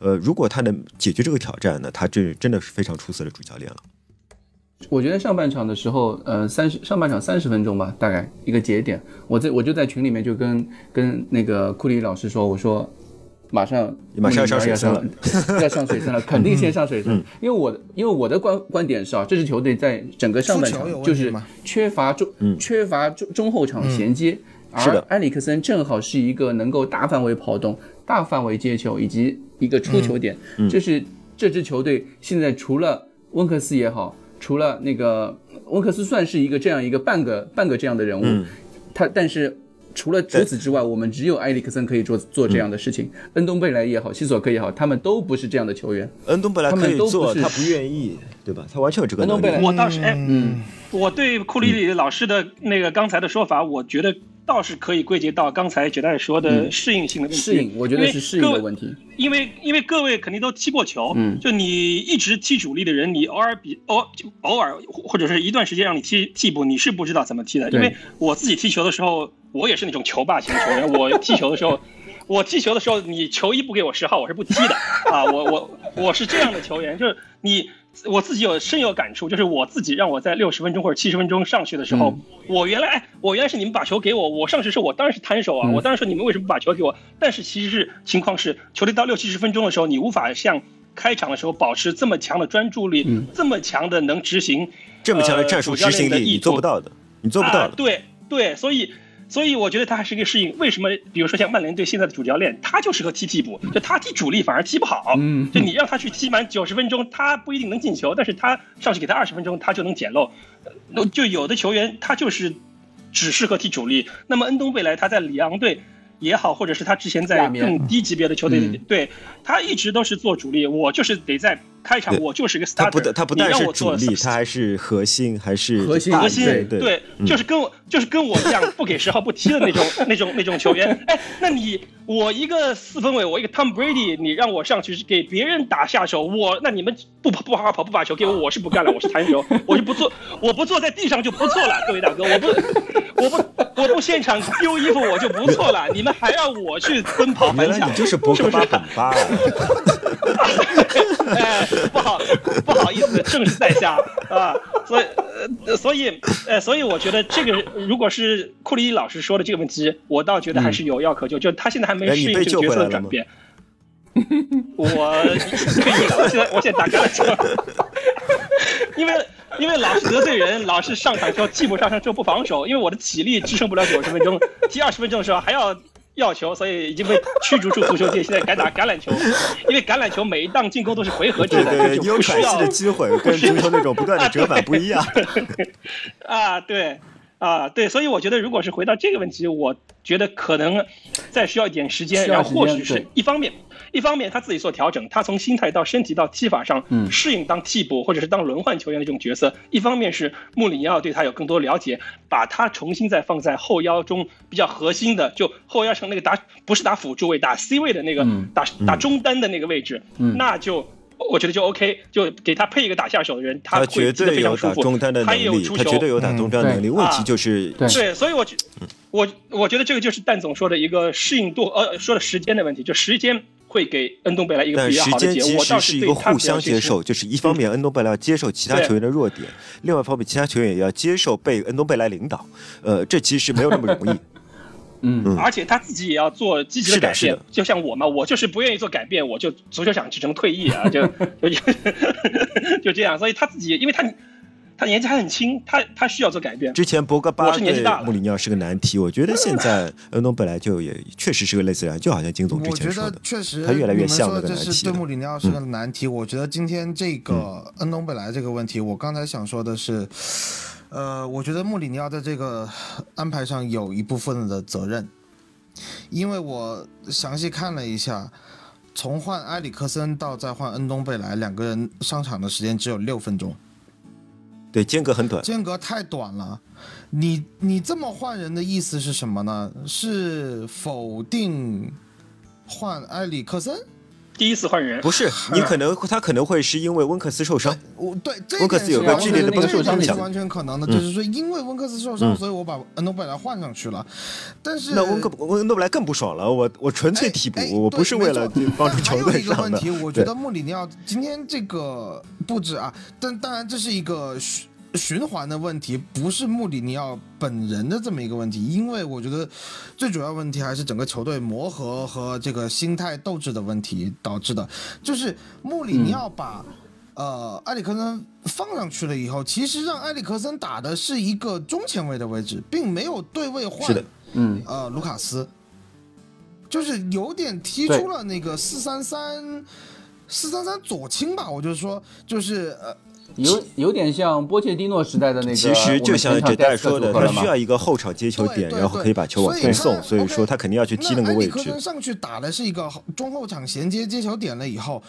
呃，如果他能解决这个挑战呢，他这真的是非常出色的主教练了。我觉得上半场的时候，呃，三十上半场三十分钟吧，大概一个节点，我在我就在群里面就跟跟那个库里老师说，我说马上马上 [laughs] 要上水要森了。上要上水森了，肯定先上水森，嗯。因为我的因为我的观观点是啊，这支球队在整个上半场就是缺乏中、缺乏中中后场衔接，嗯。是的。而埃里克森正好是一个能够大范围跑动、大范围接球以及一个出球点，嗯。这是这支球队现在除了温克斯也好，除了那个温克斯算是一个这样一个半个半个这样的人物，嗯。他但是。除了除此之外，我们只有埃里克森可以做做这样的事情。恩东贝莱也好，西索科也好，他们都不是这样的球员。恩东贝莱他们都不可以做，是他不愿意，对吧？他完全有这个能力恩东贝莱。我倒是哎，嗯，我对库里里老师的那个刚才的说法，我觉得倒是可以归结到刚才杰代说的适应性的问题。适应，我觉得是适应的问题。因为因为各位肯定都踢过球，嗯就你一直踢主力的人，你偶尔比偶就偶尔或者是一段时间让你踢替补，你是不知道怎么踢的。因为我自己踢球的时候，我也是那种球霸型球员，[laughs] 我踢球的时候。我踢球的时候，你球衣不给我十号，我是不踢的啊！我我我是这样的球员，就是你我自己有深有感触，就是我自己让我在六十分钟或者七十分钟上去的时候，我原来哎，我原来是你们把球给我，我上去的时候我当然是摊手啊，嗯我当然说你们为什么不把球给我？但是其实是情况是，球队到六七十分钟的时候，你无法像开场的时候保持这么强的专注力，嗯这么强的能执行这么强的呃战术执行的意图你做不到的，你做不到的。啊对对，所以所以我觉得他还是一个适应。为什么？比如说像曼联队现在的主教练，他就适合踢替补，就他踢主力反而踢不好。嗯就你让他去踢满九十分钟，他不一定能进球，但是他上去给他二十分钟，他就能捡漏。呃就有的球员他就是只适合踢主力。那么恩东未来他在里昂队。也好，或者是他之前在更低级别的球队里，嗯对他一直都是做主力。我就是得在开场，我就是一个 starter。他不但他不但是你让我做主力，他还是核心，还是核心核心对对，就是跟我就是跟我一样不给十号不踢的那种那种 [laughs] 那种球员。哎，那你我一个四分卫，我一个 Tom Brady，你让我上去给别人打下手，我那你们不跑不好好跑不把球给我，我是不干了，我是弹球，[laughs] 我就不坐，我不坐在地上就不错了，各位大哥，我不 [laughs] 我不我不现场丢衣服我就不错了，你们还要我去奔跑原来反抢，你就是博格巴本巴啊！哎，[laughs] 不好，不好意思，正是在下啊，所以，呃，所以，呃，所以我觉得这个，如果是库里老师说的这个问题，我倒觉得还是有药可救，就他现在还没适应这个角色的转变。我我现在我现在打开了车，因为因为老是得罪人，老是上场之后替补上场之后不防守，因为我的体力支撑不了九十分钟，踢二十分钟的时候还要要球，所以已经被驱逐出足球界，[laughs] 现在改打橄榄球，因为橄榄球每一档进攻都是回合制的，对对，就你有喘息的机会，跟足球那种不断的折返不一样。[laughs] 啊，对，啊，对，所以我觉得，如果是回到这个问题，我觉得可能再需要一点时间，然后或许是一方面，一方面他自己做调整，他从心态到身体到踢法上嗯适应当替补或者是当轮换球员的这种角色；一方面是穆里尼奥对他有更多了解，把他重新再放在后腰中比较核心的，就后腰上那个打不是打辅助位，打 C 位的那个，嗯打打中单的那个位置，嗯那就。我觉得就 OK，就给他配一个打下手的人，他会绝对有踢得非常舒服，打中单的能他也有力，出球，他绝对有打中单的能力。嗯问题就是对对，所以我觉我我觉得这个就是蛋总说的一个适应度，呃，说的时间的问题，就时间会给恩东贝莱一个比较时间其好的解我倒实是一个互相接受，就是一方面恩东贝莱要接受其他球员的弱点，另外一方面其他球员也要接受被恩东贝莱领导。呃，这其实没有那么容易。[laughs] 嗯而且他自己也要做积极的改变是的是的，就像我嘛，我就是不愿意做改变，我就足球场只能退役啊，就 [laughs] 就就这样，所以他自己，因为他他年纪还很轻，他他需要做改变。之前博格巴我是年纪对大穆里尼奥是个难题，我觉得现在 [laughs] 恩东本来就也确实是个类似人，就好像金总之我觉得前说的，确实，他越来越像那个难题对穆里尼奥是个难题。我觉得今天这个恩东本来这个问题，我刚才想说的是，呃，我觉得穆里尼奥在这个安排上有一部分的责任，因为我详细看了一下，从换埃里克森到再换恩东贝莱，两个人上场的时间只有六分钟。对间隔很短。间隔太短了。你你这么换人的意思是什么呢？是否定换埃里克森？第一次换人，不是，你可能他可能会是因为温克斯受伤，我对温克斯有个剧烈的崩受伤的点是完全可能的，就是说因为温克斯受伤，所以我把恩东贝莱换上去了。但是那温克温恩东贝莱更不爽了。我我纯粹替补哎哎，我不是为了帮助球队上的一个问题，。我觉得穆里尼奥今天这个布置啊，但当然这是一个循循环的问题，不是穆里尼奥本人的这么一个问题，因为我觉得最主要问题还是整个球队磨合和这个心态斗志的问题导致的，就是穆里尼奥把。呃，埃里克森放上去了以后，其实让埃里克森打的是一个中前卫的位置，并没有对位换是的嗯。呃卢卡斯，就是有点踢出了那个四三三四三三左倾吧，我就说就是呃有有点像波切蒂诺时代的那个，其实就像这代说的，他需要一个后场接球点，然后可以把球往前送，所以说他肯定要去踢那个位置埃里克森。上去打的是一个中后场衔接接球点了以后。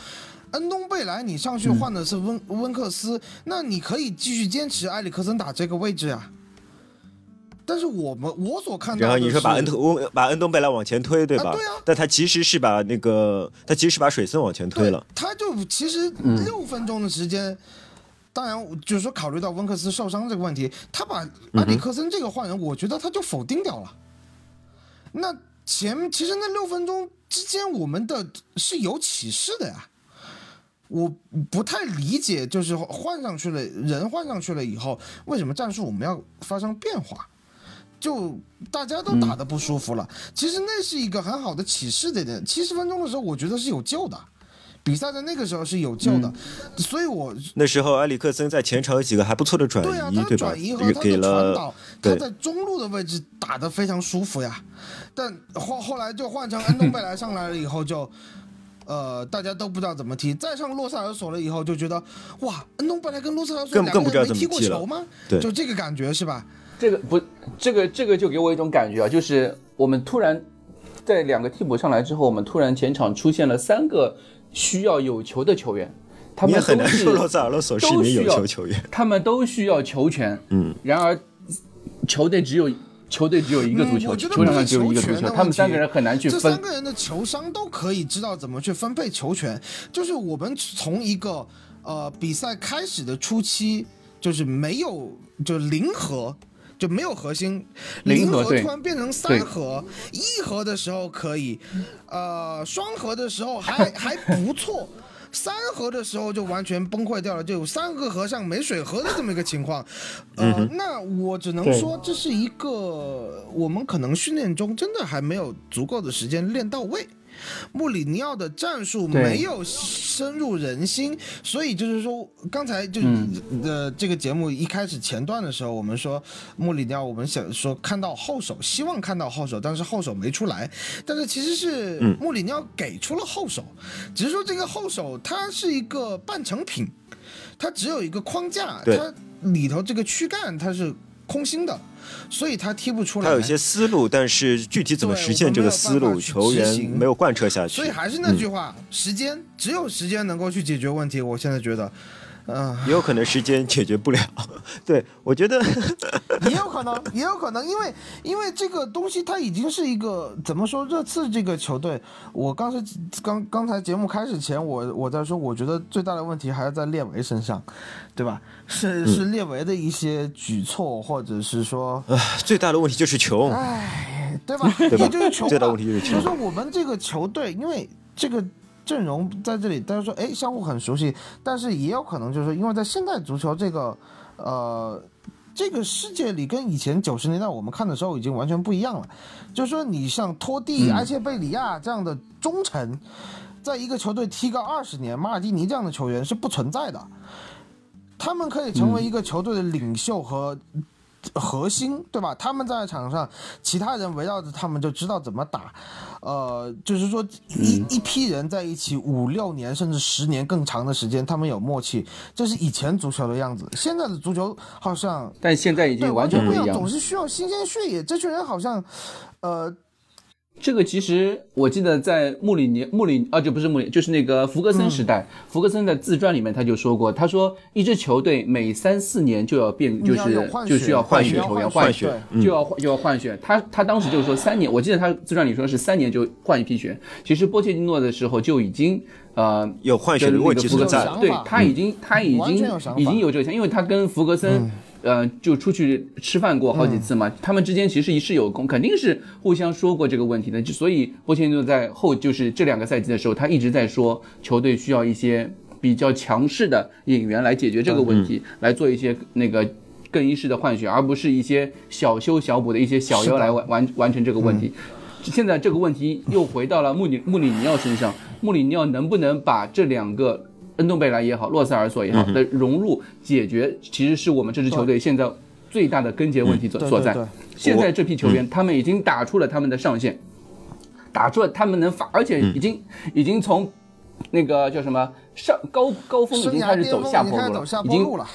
恩东贝莱，你上去换的是温、温克斯，那你可以继续坚持埃里克森打这个位置啊。但是我们我所看到的然后你说把恩特温把恩东贝莱往前推，对吧？啊对啊但他其实是把那个他其实是把水森往前推了。他就其实嗯六分钟的时间，当然就是说考虑到温克斯受伤这个问题，他把阿里克森这个换人，我觉得他就否定掉了。那前其实那六分钟之间，我们的是有启示的呀。我不太理解，就是换上去了人换上去了以后，为什么战术我们要发生变化？就大家都打得不舒服了。其实那是一个很好的启示的点。七十分钟的时候，我觉得是有救的，比赛在那个时候是有救的，所以我那时候埃里克森在前场有几个还不错的转对啊，移，对吧转移和？他给的传了导，他在中路的位置打得非常舒服呀。但后后来就换成安东贝莱上来了以后就。呃，大家都不知道怎么踢，再上洛塞尔索了以后，就觉得哇，安东贝莱跟洛塞尔索两个更更不知道人没踢过怎么踢了球吗？对就这个感觉是吧？这个不，这个这个就给我一种感觉啊，就是我们突然在两个替补上来之后，我们突然前场出现了三个需要有球的球员，他们也很们都是难说罗塞尔罗索是一有都需要球球员。他们都需要球权，嗯，然而球队只有球队只有一个足球，球场上只有一个足球，他们三个人很难去这三。个人的球商都可以知道怎么去分配球权，就是我们从一个呃比赛开始的初期，就是没有就零和，就没有核心，零核突然变成三对核，一核的时候可以，呃，双核的时候还 [laughs] 还不错。三核的时候就完全崩溃掉了，就有三个核像没水河的这么一个情况，呃，那我只能说这是一个我们可能训练中真的还没有足够的时间练到位。穆里尼奥的战术没有深入人心，所以就是说，刚才就是、嗯。呃，这个节目一开始前段的时候，我们说穆里尼奥，我们想说看到后手，希望看到后手，但是后手没出来。但是其实是穆里尼奥给出了后手，只是说这个后手它是一个半成品，它只有一个框架，它里头这个躯干它是空心的，所以他踢不出来。他有一些思路，但是具体怎么实现这个思路，球员没有贯彻下去所以。还是那句话，时间只有时间能够去解决问题。我现在觉得，嗯、也有可能时间解决不了。[laughs] 对我觉得，[laughs] 也有可能，也有可能，因为因为这个东西它已经是一个怎么说？热刺这个球队，我刚才刚刚才节目开始前，我我在说，我觉得最大的问题还是在列维身上，对吧？是是列维的一些举措，或者是说，呃最大的问题就是穷。哎，对吧？[laughs] 对吧也就是穷最大嘛问题就是穷就是说我们这个球队，因为这个阵容在这里，大家说哎相互很熟悉，但是也有可能就是因为在现代足球这个呃这个世界里，跟以前九十年代我们看的时候已经完全不一样了。就是说你像托蒂、埃切贝里亚这样的忠臣，在一个球队踢个二十年，马尔蒂尼这样的球员是不存在的。他们可以成为一个球队的领袖和核心，对吧？他们在场上，其他人围绕着他们就知道怎么打。呃，就是说一、一批人在一起五六年甚至十年更长的时间，他们有默契，这是以前足球的样子。现在的足球好像但现在已经完全，不一样总。是需要新鲜血液。这群人好像，呃，这个其实我记得在穆里尼穆里啊，就不是穆里，就是那个福格森时代，福格森的自传里面他就说过，他说一支球队每三四年就要变，就是就需要换血球员，换血血就要换就要换血。他他当时就是说三年，我记得他自传里说是三年就换一批血。其实波切蒂诺的时候就已经呃有换血的问题跟那个福格对他已经他已经已经有这个想，因为他跟福格森。呃，就出去吃饭过好几次嘛，他们之间其实是有功，肯定是互相说过这个问题的。就所以波切蒂诺在后就是这两个赛季的时候，他一直在说球队需要一些比较强势的引援来解决这个问题，来做一些那个更衣室的换血，而不是一些小修小补的一些小妖来完完完成这个问题。现在这个问题又回到了穆里穆里尼奥身上，穆里尼奥能不能把这两个恩东贝莱也好，洛塞尔索也好的融入解决，其实是我们这支球队现在最大的根结问题所所在。现在这批球员，他们已经打出了他们的上限，打出了他们能发，而且已经已经从那个叫什么上高高峰已经开始走下坡路了。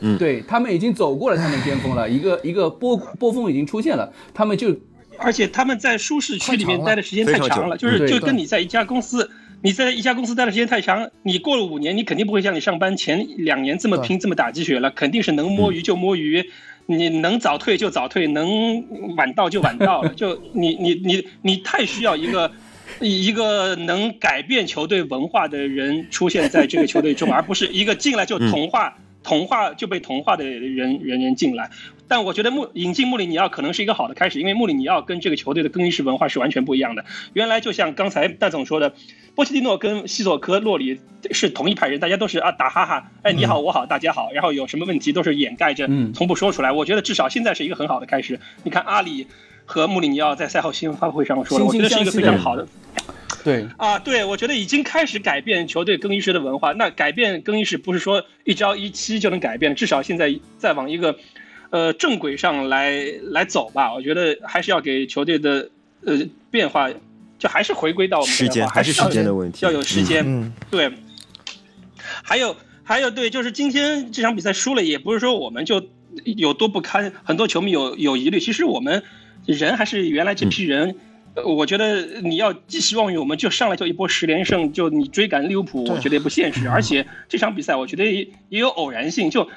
已经。对他们已经走过了他们巅峰了，[laughs] 一个一个波波峰已经出现了，他们就而且他们在舒适区里面待的时间太长了，就是就跟你在一家公司，你在一家公司待的时间太长，你过了五年，你肯定不会像你上班前两年这么拼，这么打鸡血了，肯定是能摸鱼就摸鱼，你能早退就早退，能晚到就晚到了，[laughs] 就你你你你太需要一个。一个能改变球队文化的人出现在这个球队中，[laughs] 而不是一个进来就同化、同化就被同化的人人人进来。但我觉得穆引进穆里尼奥可能是一个好的开始，因为穆里尼奥跟这个球队的更衣室文化是完全不一样的。原来就像刚才戴总说的，波切蒂诺跟西索科、洛里是同一派人，大家都是啊打哈哈，哎你好我好大家好，然后有什么问题都是掩盖着嗯，从不说出来。我觉得至少现在是一个很好的开始。你看阿里和穆里尼奥在赛后新闻发布会上说了，我觉得是一个非常好的。对啊，对，我觉得已经开始改变球队更衣室的文化。那改变更衣室不是说一朝一夕就能改变，至少现在再往一个，呃正轨上来来走吧。我觉得还是要给球队的呃变化，就还是回归到我们的时间还是时间的问题要有时间。嗯，对，还有还有对，就是今天这场比赛输了，也不是说我们就有多不堪，很多球迷有有疑虑。其实我们人还是原来这批人。呃我觉得你要寄希望于我们，就上来就一波十连胜，就你追赶利物浦，我觉得也不现实。[laughs] 而且这场比赛，我觉得也也有偶然性，就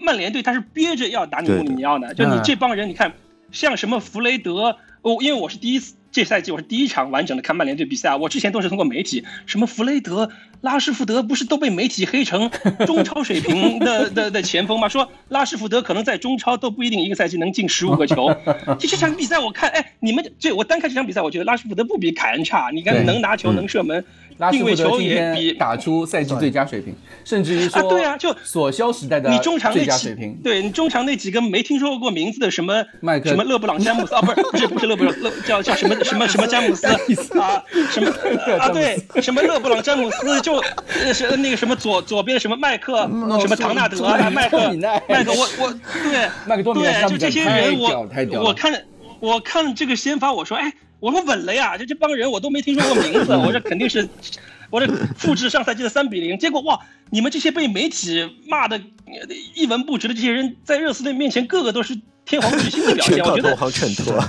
曼联队他是憋着要打你穆里尼奥的，就你嗯这帮人，你看像什么弗雷德，我因为我是第一次这赛季我是第一场完整的看曼联队比赛，我之前都是通过媒体，什么弗雷德、拉什福德不是都被媒体黑成 [laughs] 中超水平的的的前锋吗？说拉什福德可能在中超都不一定一个赛季能进十五个球。[laughs] 就这场比赛我看，哎，你们这我单看这场比赛，我觉得拉什福德不比凯恩差，你看能拿球能射门。拉什福德定位球今天也比打出赛季最佳水平，甚至于说啊对啊就索肖时代的你中场最那几佳水平。对你中场那几个没听说过名字的什么麦克什么勒布朗詹姆斯啊，不是不是不是勒布朗勒叫叫什么什么什么詹姆斯 [laughs] 啊什么 [laughs] 啊对什么勒布朗詹姆斯就呃是那个什么左左边什么麦克什么唐纳德啊麦克麦克我我对麦克多米奈对就这些人我我看我看这个先发我说哎我说稳了呀就这帮人我都没听说过名字我这肯定是。我这复制上赛季的三比零，结果哇，你们这些被媒体骂的一文不值的这些人，在热刺队面前个个都是天皇巨星的表现，我觉得同行衬托。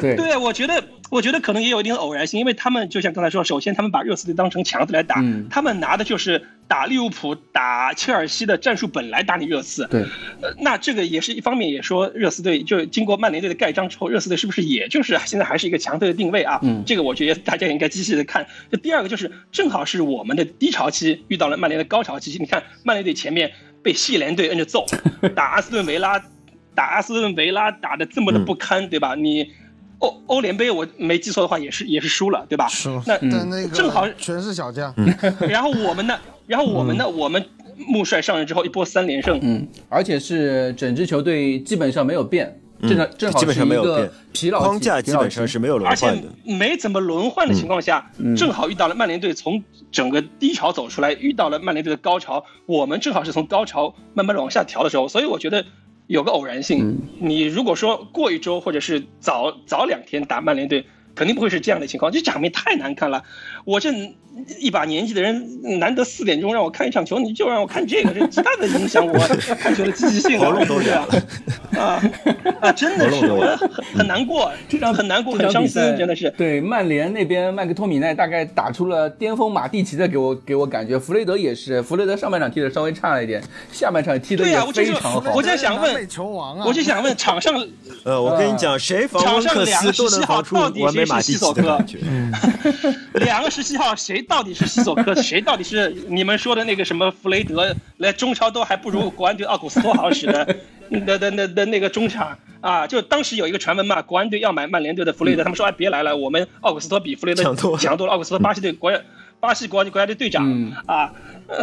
对对，我觉得我觉得可能也有一定的偶然性，因为他们就像刚才说，首先他们把热刺队当成强队来打，嗯他们拿的就是打利物浦、打切尔西的战术本来打你热刺，对，呃，那这个也是一方面，也说热刺队就经过曼联队的盖章之后，热刺队是不是也就是现在还是一个强队的定位啊？嗯这个我觉得大家也应该仔细的看。这第二个就是正好是我们的低潮期遇到了曼联的高潮期，你看曼联队前面被西联队摁着揍，[laughs] 打阿斯顿维拉，打阿斯顿维拉打的这么的不堪，对吧？你欧欧联杯我没记错的话也是也是输了，对吧？是。那但那个正好全是小将，[laughs] 然后我们呢，然后我们呢，我们穆帅上任之后一波三连胜，嗯，而且是整支球队基本上没有变，正常正好基本是一个上没有变。疲劳期框架基本上是没有轮而且。没怎么轮换的情况下，嗯。正好遇到了曼联队从整个低潮走出来，遇到了曼联队的高潮，我们正好是从高潮慢慢的往下调的时候，所以我觉得有个偶然性。嗯你如果说过一周或者是早早两天打曼联队，肯定不会是这样的情况，这场面太难看了。我这一把年纪的人，难得四点钟让我看一场球，你就让我看这个，这极大的影响我看球的积极性啊，喉咙都是不是啊？啊啊，真的是，我很很难过，这场很难过，这很伤心真的是。对曼联那边麦克托米奈大概打出了巅峰马蒂奇的给我给我感觉，弗雷德也是，弗雷德上半场踢的稍微差了一点，下半场踢的也对呀我就说非常好。我就想问球王啊，我就想问，场上呃，我跟你讲，谁防温克斯都能防出完美马蒂奇的感觉。两个十七号谁到底是西索科，[laughs] 谁到底是你们说的那个什么弗雷德？来中超都还不如国安队奥古斯托好使的，的的的的那个中场啊！就当时有一个传闻嘛，国安队要买曼联队的弗雷德，他们说哎别来了，我们奥古斯托比弗雷德强多了强多了，奥古斯托巴西队国巴西国安国家队队长、嗯啊，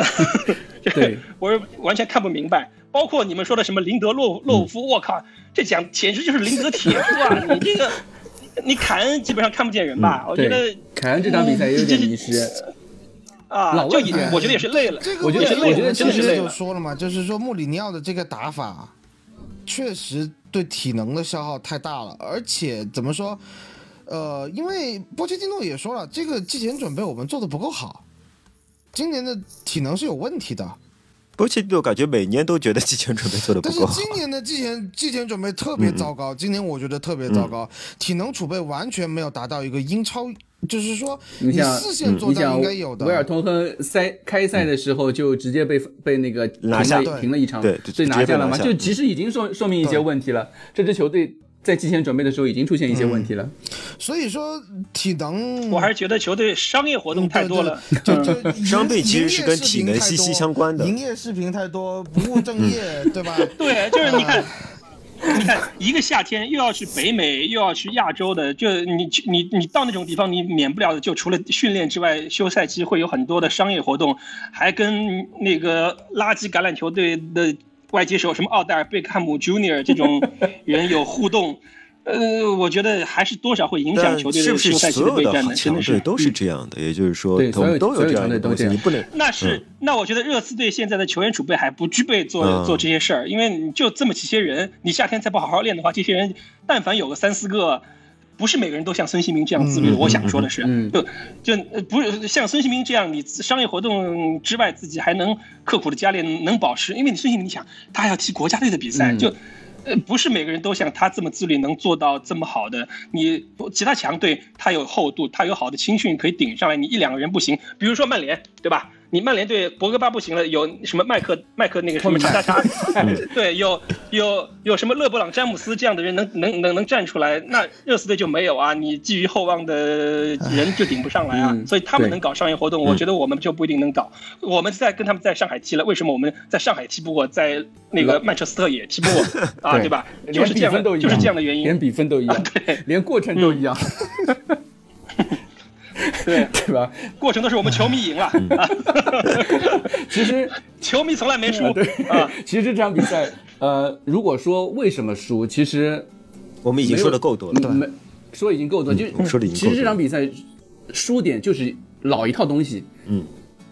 [laughs] 这对我是完全看不明白。包括你们说的什么林德洛洛夫，我靠，这讲简直就是林德铁夫啊！[laughs] 你这个，你凯恩基本上看不见人吧？我觉得，凯恩这场比赛也有点迷失。啊，老问题就我觉得也是累了。这个我觉得问题我觉得之前就真的是累了。说了嘛，就是说穆里尼奥的这个打法，确实对体能的消耗太大了，而且怎么说，呃，因为波切蒂诺也说了，这个季前准备我们做的不够好，今年的体能是有问题的。波切蒂诺感觉每年都觉得季前准备做的不好但是。今年的季前季前准备特别糟糕，今年我觉得特别糟糕，体能储备完全没有达到一个英超，就是说你四线作战应该有的。维尔通亨赛开赛的时候就直接被被那个停拿下了对停了一场，对所以拿下了嘛，就其实已经说说明一些问题了。这支球队在季前准备的时候已经出现一些问题了。所以说体能，我还是觉得球队商业活动太多了。嗯对对就就 [laughs] 伤病其实营是跟体能息息相关的营业视频太多，不务正业，对吧？[laughs] 对，就是你看，[laughs] 你看一个夏天又要去北美，又要去亚洲的，就你去你你到那种地方，你免不了的就除了训练之外，休赛期会有很多的商业活动，还跟那个垃圾橄榄球队的外接手什么奥黛尔·贝克汉姆 Junior 这种人有互动。[laughs] 呃，我觉得还是多少会影响球队是不是的休赛季的备战的，真的是强队都是这样的？也就是说都都有这样的东西，你不能 [laughs] 那是，那我觉得热刺队现在的球员储备还不具备做、嗯做这些事儿，因为你就这么几些人，你夏天再不好好练的话，这些人但凡有个三四个，不是每个人都像孙兴民这样自律的。我想说的是，嗯就就呃不是像孙兴民这样，你商业活动之外自己还能刻苦的加练，能保持，因为你孙兴民，你想他还要踢国家队的比赛，嗯就。呃，不是每个人都像他这么自律，能做到这么好的。你其他强队他有厚度，他有好的青训可以顶上来，你一两个人不行。比如说曼联，对吧？你曼联队博格巴不行了，有什么麦克麦克那个什么叉叉叉，对，有有有什么勒布朗詹姆斯这样的人能能能能站出来，那热刺队就没有啊，你寄予厚望的人就顶不上来啊，嗯所以他们能搞商业活动，我觉得我们就不一定能搞。我们在跟他们在上海踢了，为什么我们在上海踢不过，在那个曼彻斯特也踢不过 [laughs] 啊，对对吧？就是这样就是这样的原因连。比分都一样，对连过程都一样，[laughs] [laughs] 对，对吧？过程都是我们球迷赢了。啊，[laughs] 其实球迷从来没输。啊，对。啊。其实这场比赛，呃，如果说为什么输，其实我们已经说的够多了。没说已经够多，就我们说得已经其实这场比赛输点就是老一套东西，嗯，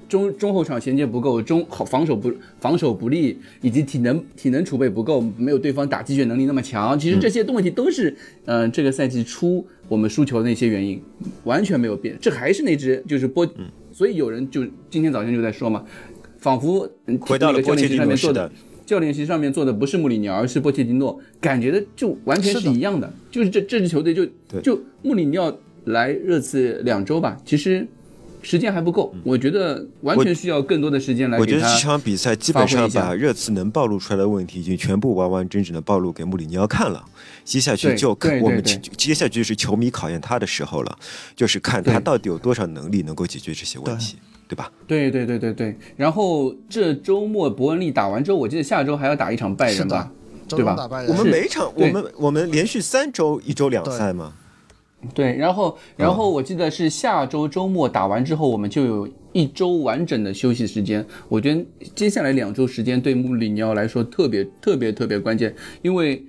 中中后场衔接不够，中好防守不防守不利，以及体能体能储备不够，没有对方打击血能力那么强。其实这些问题都是，嗯、呃，这个赛季初我们输球的那些原因，完全没有变。这还是那支就是波，嗯所以有人就今天早上就在说嘛，仿佛嗯回到了那个教练席波切蒂上面做的。教练席上面坐的不是穆里尼奥，而是波切蒂诺，感觉的就完全是一样的。就是这这支球队就就穆里尼奥来热刺两周吧，其实时间还不够，我觉得完全需要更多的时间来嗯我觉得这场比赛基本上把热刺能暴露出来的问题，已经全部完完整整的暴露给穆里尼奥看了。接下去就看我们接下去就是球迷考验他的时候了，就是看他到底有多少能力能够解决这些问题，对。吧？对对对对对。然后这周末伯恩利打完之后，我记得下周还要打一场拜仁吧，对吧？我们每场，我们我们连续三周一周两赛嘛，对，然后然后我记得是下周周末打完之后，我们就有一周完整的休息时间。我觉得接下来两周时间对穆里尼奥来说特别特别特别关键，因为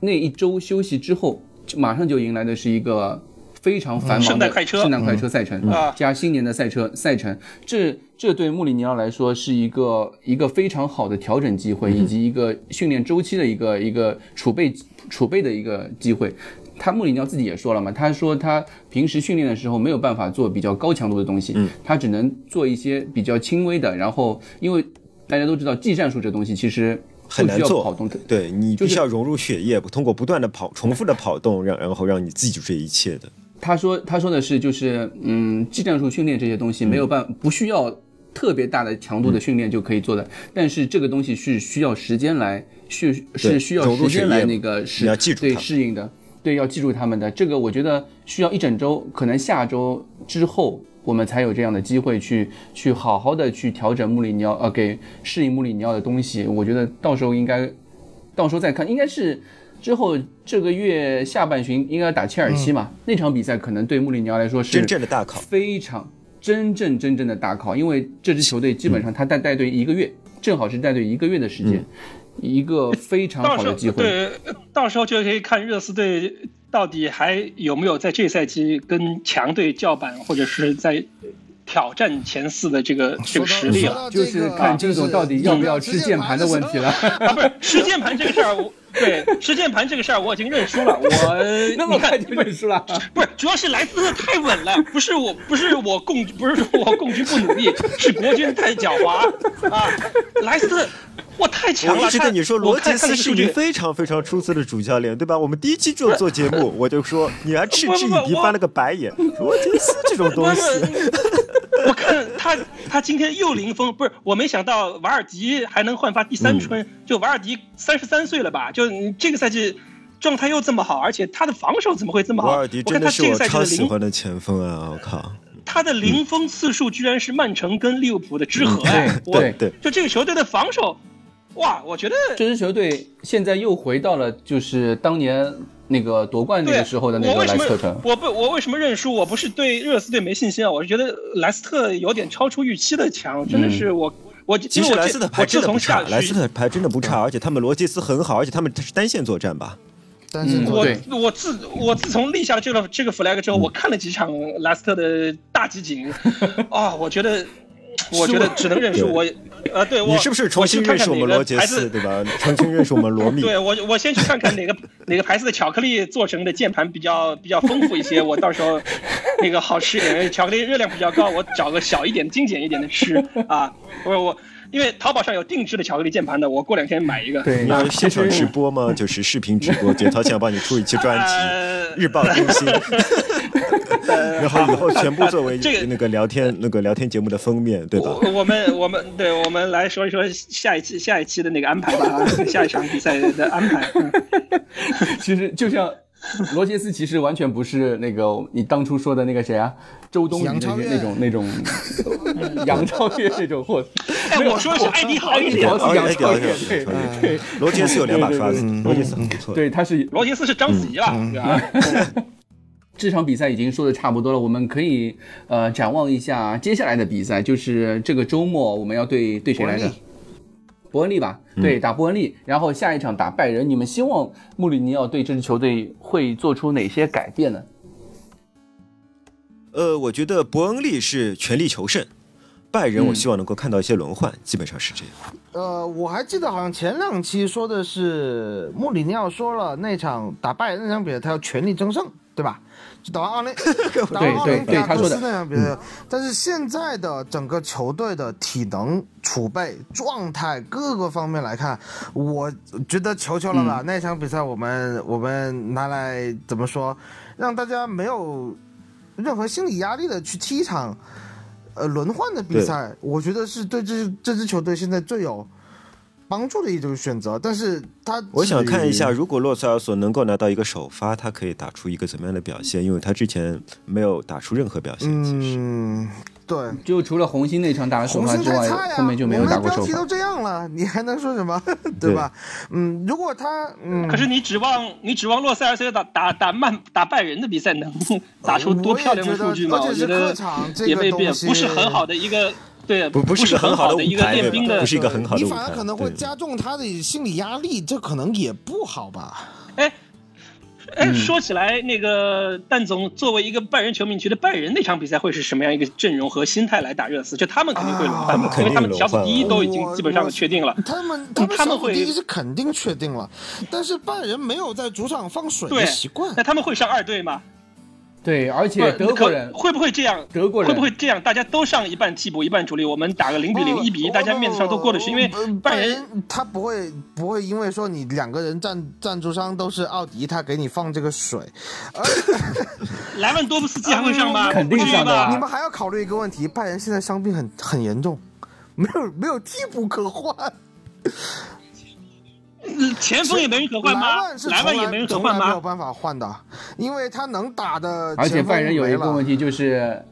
那一周休息之后，就马上就迎来的是一个非常繁忙的圣诞快车圣诞快车赛程、啊。加新年的赛车赛程，这这对穆里尼奥来说是一个一个非常好的调整机会，以及一个训练周期的一个一个储备储备的一个机会。他穆里尼奥自己也说了嘛，他说他平时训练的时候没有办法做比较高强度的东西，他只能做一些比较轻微的。然后，因为大家都知道技战术这东西其实很难做。跑动，对你必须要融入血液，通过不断的跑、重复的跑动，让然后让你记住这一切的。他说他说的是就是嗯，技战术训练这些东西没有办不需要特别大的强度的训练就可以做的，但是这个东西是需要时间来是是需要时间来那个适你要记住对适应的，对要记住他们的。这个，我觉得需要一整周，可能下周之后。我们才有这样的机会去去好好的去调整穆里尼奥，呃，给适应穆里尼奥的东西。我觉得到时候应该到时候再看，应该是之后这个月下半旬应该打切尔西嘛，那场比赛可能对穆里尼奥来说是真正的大考非常真正真正的大考，因为这支球队基本上他带带队一个月，正好是带队一个月的时间，一个非常到时候好的机会。对，到时候就可以看热刺队到底还有没有在这赛季跟强队叫板，或者是在挑战前四的这个这个实力了。了就是看金总到底要不要吃键盘的问题了。啊，不是吃键盘这个事儿，我对吃键盘这个事儿我已经认输了。我 [laughs] 那么快就认输了？不是，主要是莱斯特太稳了，不是我，不是我共，不是说我共军不努力，是国军太狡猾啊！莱斯特，哇，太强了！我一直跟你说，罗杰斯是一名非常非常出色的主教练，对吧？我们第一期就做节目，我就说你还嗤之以鼻，翻了个白眼。罗杰斯这种东西，我看他他今天又零封，不是我没想到瓦尔迪还能焕发第三春，就瓦尔迪三十三岁了吧？就你这个赛季状态又这么好，而且他的防守怎么会这么好？瓦尔迪我看他这个真的是我超赛季的零，喜欢的前锋啊！我靠，他的零封次数居然是曼城跟利物浦的之和哎！我对对对，就这个球队的防守，哇，我觉得这支球队现在又回到了就是当年那个夺冠那个时候的那个我为什么莱斯特城。我不我为什么认输？我不是对热刺队没信心啊，我是觉得莱斯特有点超出预期的强，真的是我、我其实莱斯特牌真的不差，莱斯特牌真的不差，而且他们罗杰斯很好，而且他们是单线作战吧？嗯但是我我我自我自从立下了这个这个 flag 之后，我看了几场莱斯特的大集锦，[laughs] 啊，我觉得，我觉得只能认 [laughs] 输。我，呃，对我，你是不是重新认识我们罗杰斯，对吧？重新认识我们罗密。[laughs] 对我，我先去看看哪个哪个牌子的巧克力做成的键盘比较比较丰富一些，我到时候那个好吃一点，巧克力热量比较高，我找个小一点、精简一点的吃啊。我我因为淘宝上有定制的巧克力键盘的，我过两天买一个。对你要现场直播吗？[laughs] 就是视频直播，对，他想帮你出一期专辑，日报更新。[laughs] [laughs] 然后以后全部作为 [laughs] 这个那个聊天那个聊天节目的封面，对吧？我我们我们对，我们来说一说下一期下一期的那个安排吧，啊 [laughs] 下一场比赛的安排。嗯其实就像罗杰斯，其实完全不是那个你当初说的那个谁啊，周冬雨那种那种杨超越那种货。哎，我说的是艾迪豪一点杨哎超越对，对对对罗杰斯有两把刷子对对，罗杰斯很不错。对，他是罗杰斯是章子怡了，对吧？这场比赛已经说的差不多了，我们可以呃展望一下接下来的比赛，就是这个周末我们要对对谁来着伯恩利？伯恩利吧，对，打伯恩利，然后下一场打拜仁。你们希望穆里尼奥对这支球队会做出哪些改变呢？呃，我觉得伯恩利是全力求胜，拜仁我希望能够看到一些轮换，基本上是这样。呃，我还记得好像前两期说的是穆里尼奥说了那场打拜仁那场比赛他要全力争胜，对吧？就打完奥林，[laughs] 打完奥林匹亚克斯那场比赛，但是现在的整个球队的体能储备、状态各个方面来看，我觉得求求了吧，那场比赛我们我们拿来怎么说，让大家没有任何心理压力的去踢一场。呃，轮换的比赛，我觉得是对这这支球队现在最有帮助的一种选择。但是他，我想看一下，如果洛塞尔索能够拿到一个首发，他可以打出一个怎么样的表现？因为他之前没有打出任何表现。其实，嗯，对，就除了红星那场打了首红发之外后面就没有打过首发我们标题都。这样了，你还能说什么？[laughs] 对吧？嗯，如果他，嗯，可是你指望你指望洛塞尔索打打打曼打拜仁的比赛能打出多漂亮的数据吗？我觉得我觉得而且是客场这个也未必不是很好的一个对，不不是个很好的一个？练兵的不是一个很好的你反而可能会加重他的心理压力，这可能也不好吧？哎。哎，嗯说起来，那个蛋总作为一个拜仁球迷，你觉得拜仁那场比赛会是什么样一个阵容和心态来打热刺？就他们肯定会轮啊换嘛，因为他们小组第一都已经基本上确定了。他们他们他们会小组第一是肯定确定了，但是拜仁没有在主场放水的对习惯，那他们会上二队吗？对，而且德国人会不会这样？德国人会不会这样？大家都上一半替补，一半主力，我们打个零比零、不一比一，大家面子上都过得去。因为呃拜仁仁他不会不会因为说你两个人赞赞助商都是奥迪，他给你放这个水，[laughs] 莱万多夫斯基还会上吗？肯定上的啊你们还要考虑一个问题，拜仁现在伤病很很严重，没有没有替补可换，嗯前锋也没人可换莱吗万？是莱万也没人可换吗？没有办法换的，因为他能打的而且拜仁有一个问题就是，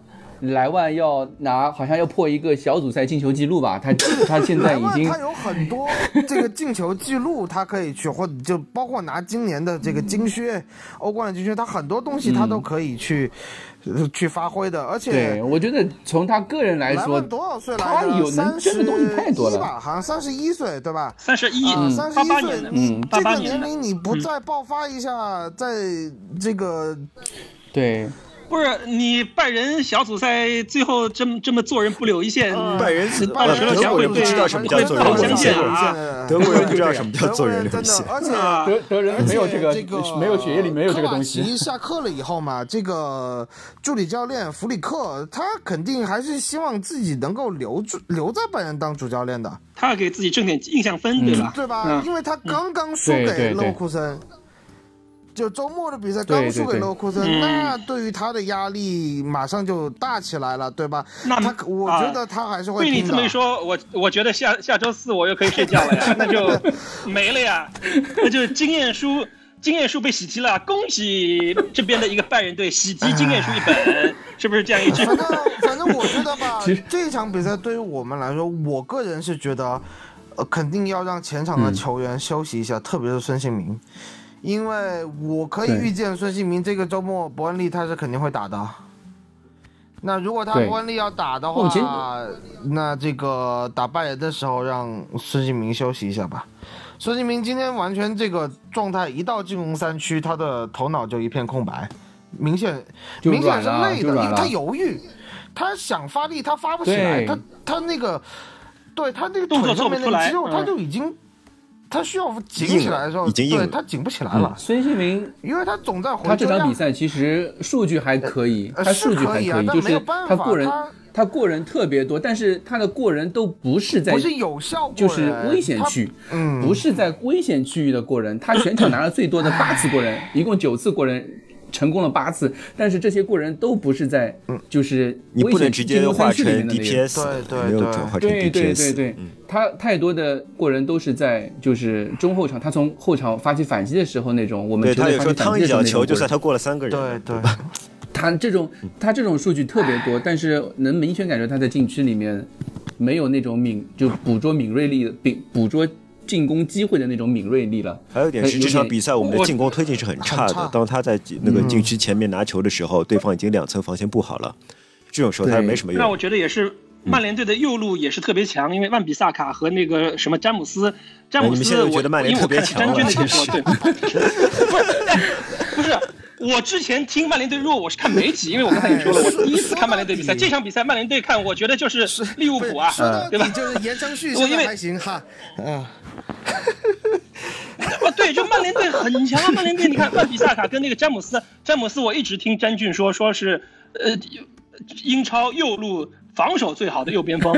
莱万要拿好像要破一个小组赛进球记录吧？他 [laughs] 他现在已经他有很多这个进球记录，他可以去，或者就包括拿今年的这个金靴、欧冠的金靴，他很多东西他都可以去、呃 [laughs] 去发挥的。而对且我觉得从他个人来说，多少岁来他有的？能真的东西太多了31吧，好像三十一岁，对吧？三十一啊，，三十一岁八八年的，，嗯这个八年的。年龄你不再爆发一下，在这个对不是你拜仁小组赛最后这么这么做人不留一线，拜仁到时候德国人将会被不知道什么叫做人留一线啊德国人不知道什么叫德国做人留一线。真的，而且。啊德德人没有这个这个没有血液里没有这个东西。奇下课了以后嘛，这个助理教练弗里克他肯定还是希望自己能够留住留在拜仁当主教练的，他要给自己挣点印象分，对吧？对吧？嗯因为他刚刚输给勒沃库森。就周末的比赛刚输给对对勒沃库森，嗯。那对于他的压力马上就大起来了，对吧？那他我啊。觉得他还是会被你这么一。说，我我觉得下下周四我又可以睡觉了呀，那就 [laughs] 没了呀，那就经验书经验书被洗题了，恭喜这边的一个拜仁队洗题经验书一本，是不是这样一句？反正反正我觉得吧，[laughs] 这场比赛对于我们来说，我个人是觉得，呃，肯定要让前场的球员休息一下，特别是孙兴民，因为我可以预见孙兴民这个周末伯恩利他是肯定会打的。那如果他伯恩利要打的话，那这个打拜仁的时候让孙兴民休息一下吧。孙兴民今天完全这个状态，一到进攻三区，他的头脑就一片空白，明显明显是累的，因为他犹豫，他想发力，他发不起来，他他那个，对他那个动作腿上面那个肌肉，他就已经，他需要紧起来的时候，已经硬了。对他紧不起来了，孙兴民因为他总在回他这场比赛其实数据还可以，呃他数据还是可以啊就是他过人他他过人特别多，但是他的过人都不是在不是有效就是危险区，嗯。不是在危险区域的过人，他全场拿了最多的八次过人，一共九次过人，成功了八次，但是这些过人都不是在就是嗯你不能直接化成里面的那个。DPS，对对没有对。转化成对对 DPS，对。对，他太多的过人都是在就是中后场，他从后场发起反击的时候那种，我们对他有球队发时候趟一起反击的时候脚球就算他过了三个人，对对，[laughs] 他这种他这种数据特别多，但是能明显感觉他在禁区里面没有那种敏就捕捉敏锐力的捕捕捉进攻机会的那种敏锐力了。还有一点是这场比赛我们的进攻推进是很差的。当他在那个禁区前面拿球的时候，对方已经两层防线布好了，这种时候他对没什么用那我。觉得也是。曼联队的右路也是特别强，因为万比萨卡和那个什么詹姆斯，詹姆斯我哎你们现在觉得曼联因为我特别强看詹军的了解说，对，不是不是，我之前听曼联队弱，我是看媒体，因为我刚才也说了，我第一次看曼联队比赛，[laughs] 这场比赛曼联队看，我觉得就是利物浦啊，对吧？就是言承旭我因为还行哈，啊，啊，[laughs] 对，就曼联队很强啊！曼联队，你看万比萨卡跟那个詹姆斯，詹姆斯我一直听詹俊说，说是呃英超右路防守最好的右边锋，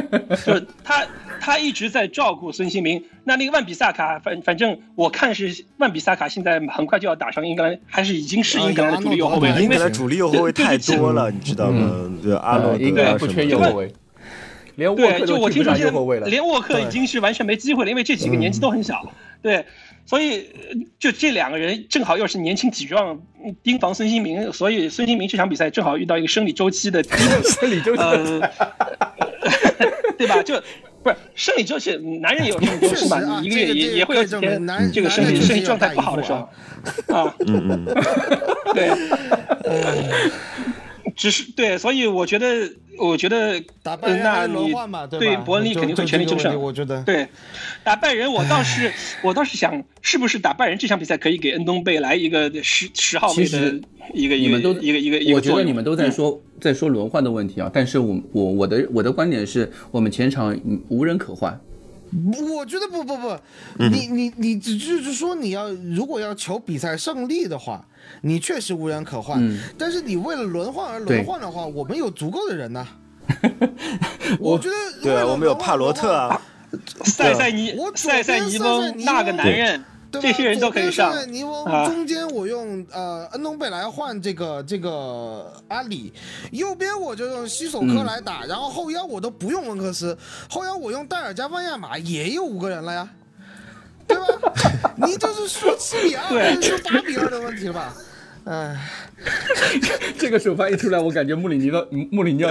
就是他他一直在照顾孙兴民。那那个万比萨卡，反反正我看是万比萨卡现在很快就要打上英格兰，还是已经是英格兰的主力右后卫了，因为英格兰主力右后卫太多了，你知道吗？对，阿诺呃，应该不缺什么的。右后卫，连沃，克就我听说现在。连沃克已经是完全没机会了，因为这几个年纪都很小。对，所以呃就这两个人正好又是年轻体壮，嗯盯防孙兴民，所以孙兴民这场比赛正好遇到一个生理周期的低。[laughs] 生理周期呃，[laughs] 对吧？就不是生理周期，男人也有生理周期嘛，你一个月也也会有几天这个身体身体状态不好的时候啊啊。嗯嗯，[laughs] 对，只是对，所以我觉得，我觉得，打败那对伯恩利肯定会全力争胜。我觉得对，打败人，我倒是我倒是想，是不是打败人这场比赛可以给恩东贝来一个十十号位的一个一个你们都一个一个一个我觉得你们都在嗯说在说轮换的问题啊，但是我我我的我的观点是我们前场嗯无人可换。我觉得不不不，嗯你你你只就是说你要如果要求比赛胜利的话，你确实无人可换。嗯。但是你为了轮换而轮换的话，我们有足够的人呐、[laughs] 我觉得对我们有帕罗特啊，[laughs] 塞塞尼塞塞尼翁那个男人，对吧这些人都可以上左边是尼翁啊。中间我用呃恩东贝莱换这个这个阿里，右边我就用西索科来打，然后后腰我都不用温克斯，后腰我用戴尔加万亚马也有五个人了呀，对吧？你就是说七比二对还是说八比二的问题了吧？哎，[laughs] 这个首发一出来，我感觉穆里尼奥穆里尼奥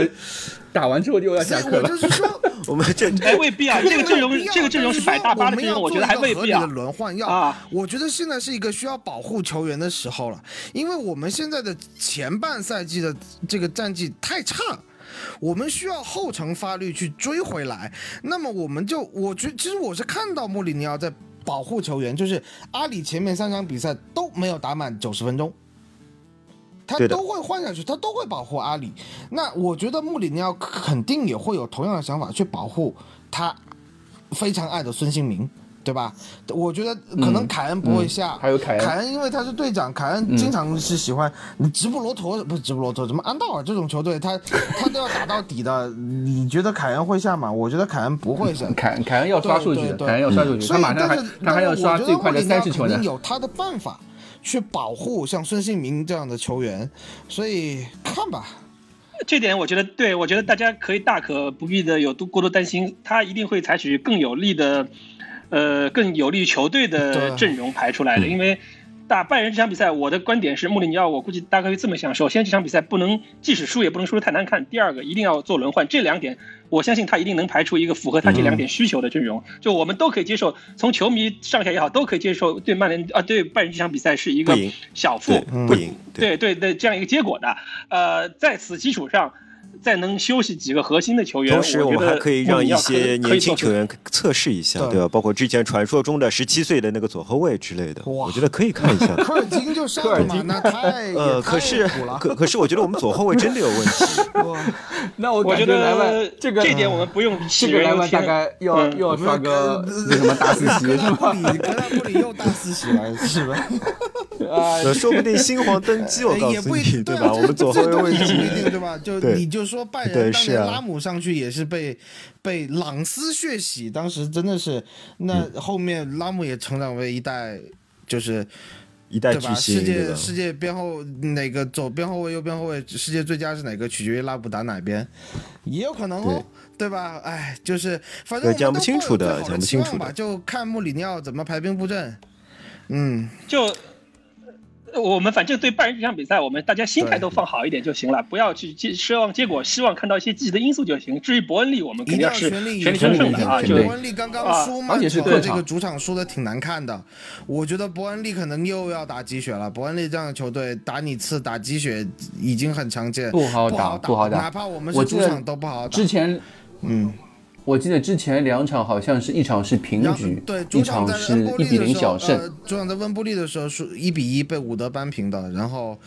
打完之后就要下课了。我就是说。[laughs] 我们这哎，未必啊，这个阵容这个阵容是百大巴的阵容，我觉得还未必啊但是说我们要做一个合理的。轮换要啊我觉得现在是一个需要保护球员的时候了，因为我们现在的前半赛季的这个战绩太差。我们需要后程发力去追回来，那么我们就，我觉其实我是看到穆里尼奥在保护球员，就是阿里前面三场比赛都没有打满九十分钟，他都会换下去，他都会保护阿里。那我觉得穆里尼奥肯定也会有同样的想法去保护他非常爱的孙兴民，对吧？我觉得可能凯恩不会下，嗯还有凯恩嗯凯恩因为他是队长，凯恩经常是喜欢你直布罗陀，不是直布罗陀，什么安道尔这种球队，他 [laughs] 他都要打到底的。你觉得凯恩会下吗？我觉得凯恩不会下。凯凯恩要刷数据凯恩要刷数据，他马上还他还要刷最快的三十球呢肯定。有他的办法去保护像孙兴民这样的球员，所以看吧。这点我觉得对，我觉得大家可以大可不必的有多过多担心，他一定会采取更有力的，呃，更有利于球队的阵容排出来的。因为打拜仁这场比赛，我的观点是穆里尼奥，我估计大概会这么想：首先这场比赛不能，即使输也不能输得太难看；第二个一定要做轮换，这两点我相信他一定能排出一个符合他这两点需求的阵容。就我们都可以接受，从球迷上下也好，都可以接受对曼联啊对拜仁这场比赛是一个小负。对，不赢，对，对对对，这样一个结果的。呃，在此基础上，再能休息几个核心的球员，同时我们还可以让一些年轻球员。测试一下，对对吧？包括之前传说中的十七岁的那个左后卫之类的，我觉得可以看一下。[laughs] 科尔金就上了嘛，那太 [laughs] 呃，可是。可可是我觉得我们左后卫真的有问题。[laughs] 那我我觉得这个这点我们不用这杞个莱。万大概要要刷个那什么大四喜是吧？布里，格拉布里又大四喜了，是吧？说不定新皇登基，我告诉你，对啊吧？我们左后卫不一，定对吧？就你就说拜仁当对是啊年拉姆上去也是被被朗斯血洗，当时真的是那后面拉姆也成长为一代就是一代对吧？巨星，世界？世界边后哪个左边后卫、右边后卫，世界最佳是哪个，取决于拉布打哪边，也有可能哦，对吧？哎，就是反正我们对讲不清楚的讲不清楚吧就看穆里尼奥怎么排兵布阵。嗯，就呃我们反正对拜仁这场比赛，我们大家心态都放好一点就行了，不要去寄奢望结果，希望看到一些积极的因素就行。至于伯恩利，我们一定要肯定是全力以全力赴争胜的啊！就全力伯恩利刚刚啊输而且是曼城这个主场输的。挺难看的，我觉得伯恩利可能又要打鸡血了。伯恩利这样的球队打你次打鸡血已经很常见，不好打不好打哪怕我们我记得是主场都不好打之。前嗯，我记得之前两场好像是一场是平局，对，一主场是一比零小胜。呃，主场在温布利的时候输一比一被伍德扳平的，然后，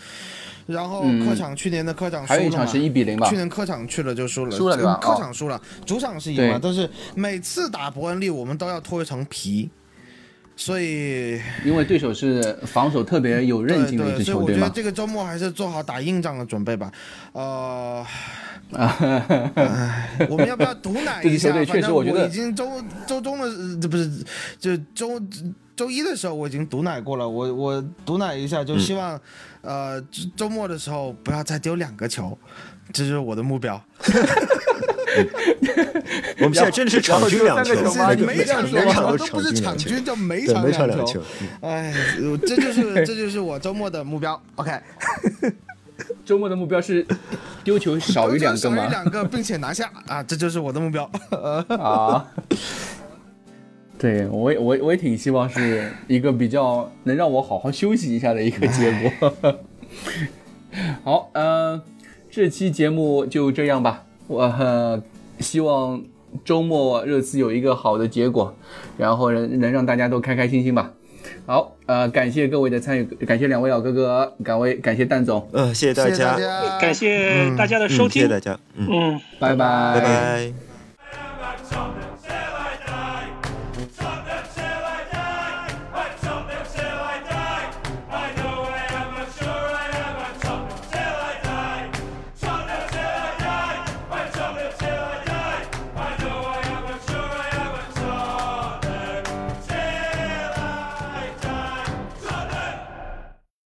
然后嗯客场去年的客场输了嘛还有一场是一比零吧去？年客场去了就输了，输了对吧客哦场输了，主场是赢对了，但是每次打伯恩利我们都要脱一层皮，所以因为对手是防守特别有韧对对，劲的一支所以我觉得。这个周末还是做好打硬仗的准备吧。呃，啊，我们要不要毒奶一下？[laughs] 反正实我觉得已经周周中的呃这不是就周周一的时候我已经毒奶过了，我我毒奶一下，就希望、呃周周末的时候不要再丢两个球，这就是我的目标。[laughs] 我们现在真的是场均两球，每场每两球场都都不是场场均均，叫每，场两两球。哎，呃这就是这就是我周末的目标。OK，[laughs] [laughs] 周末的目标是丢球少 [laughs] 于两个少于吗？两个，并且拿下啊，这就是我的目标。[laughs] 啊，对我也我也我也挺希望是一个比较能让我好好休息一下的一个结果。好，呃，这期节目就这样吧。我、呃、希望周末热刺有一个好的结果，然后能能让大家都开开心心吧。好，呃，感谢各位的参与，感谢两位老哥哥，感为，感谢蛋总，呃，谢谢大家，感谢大家的收听，谢谢大家。嗯，拜拜。拜拜。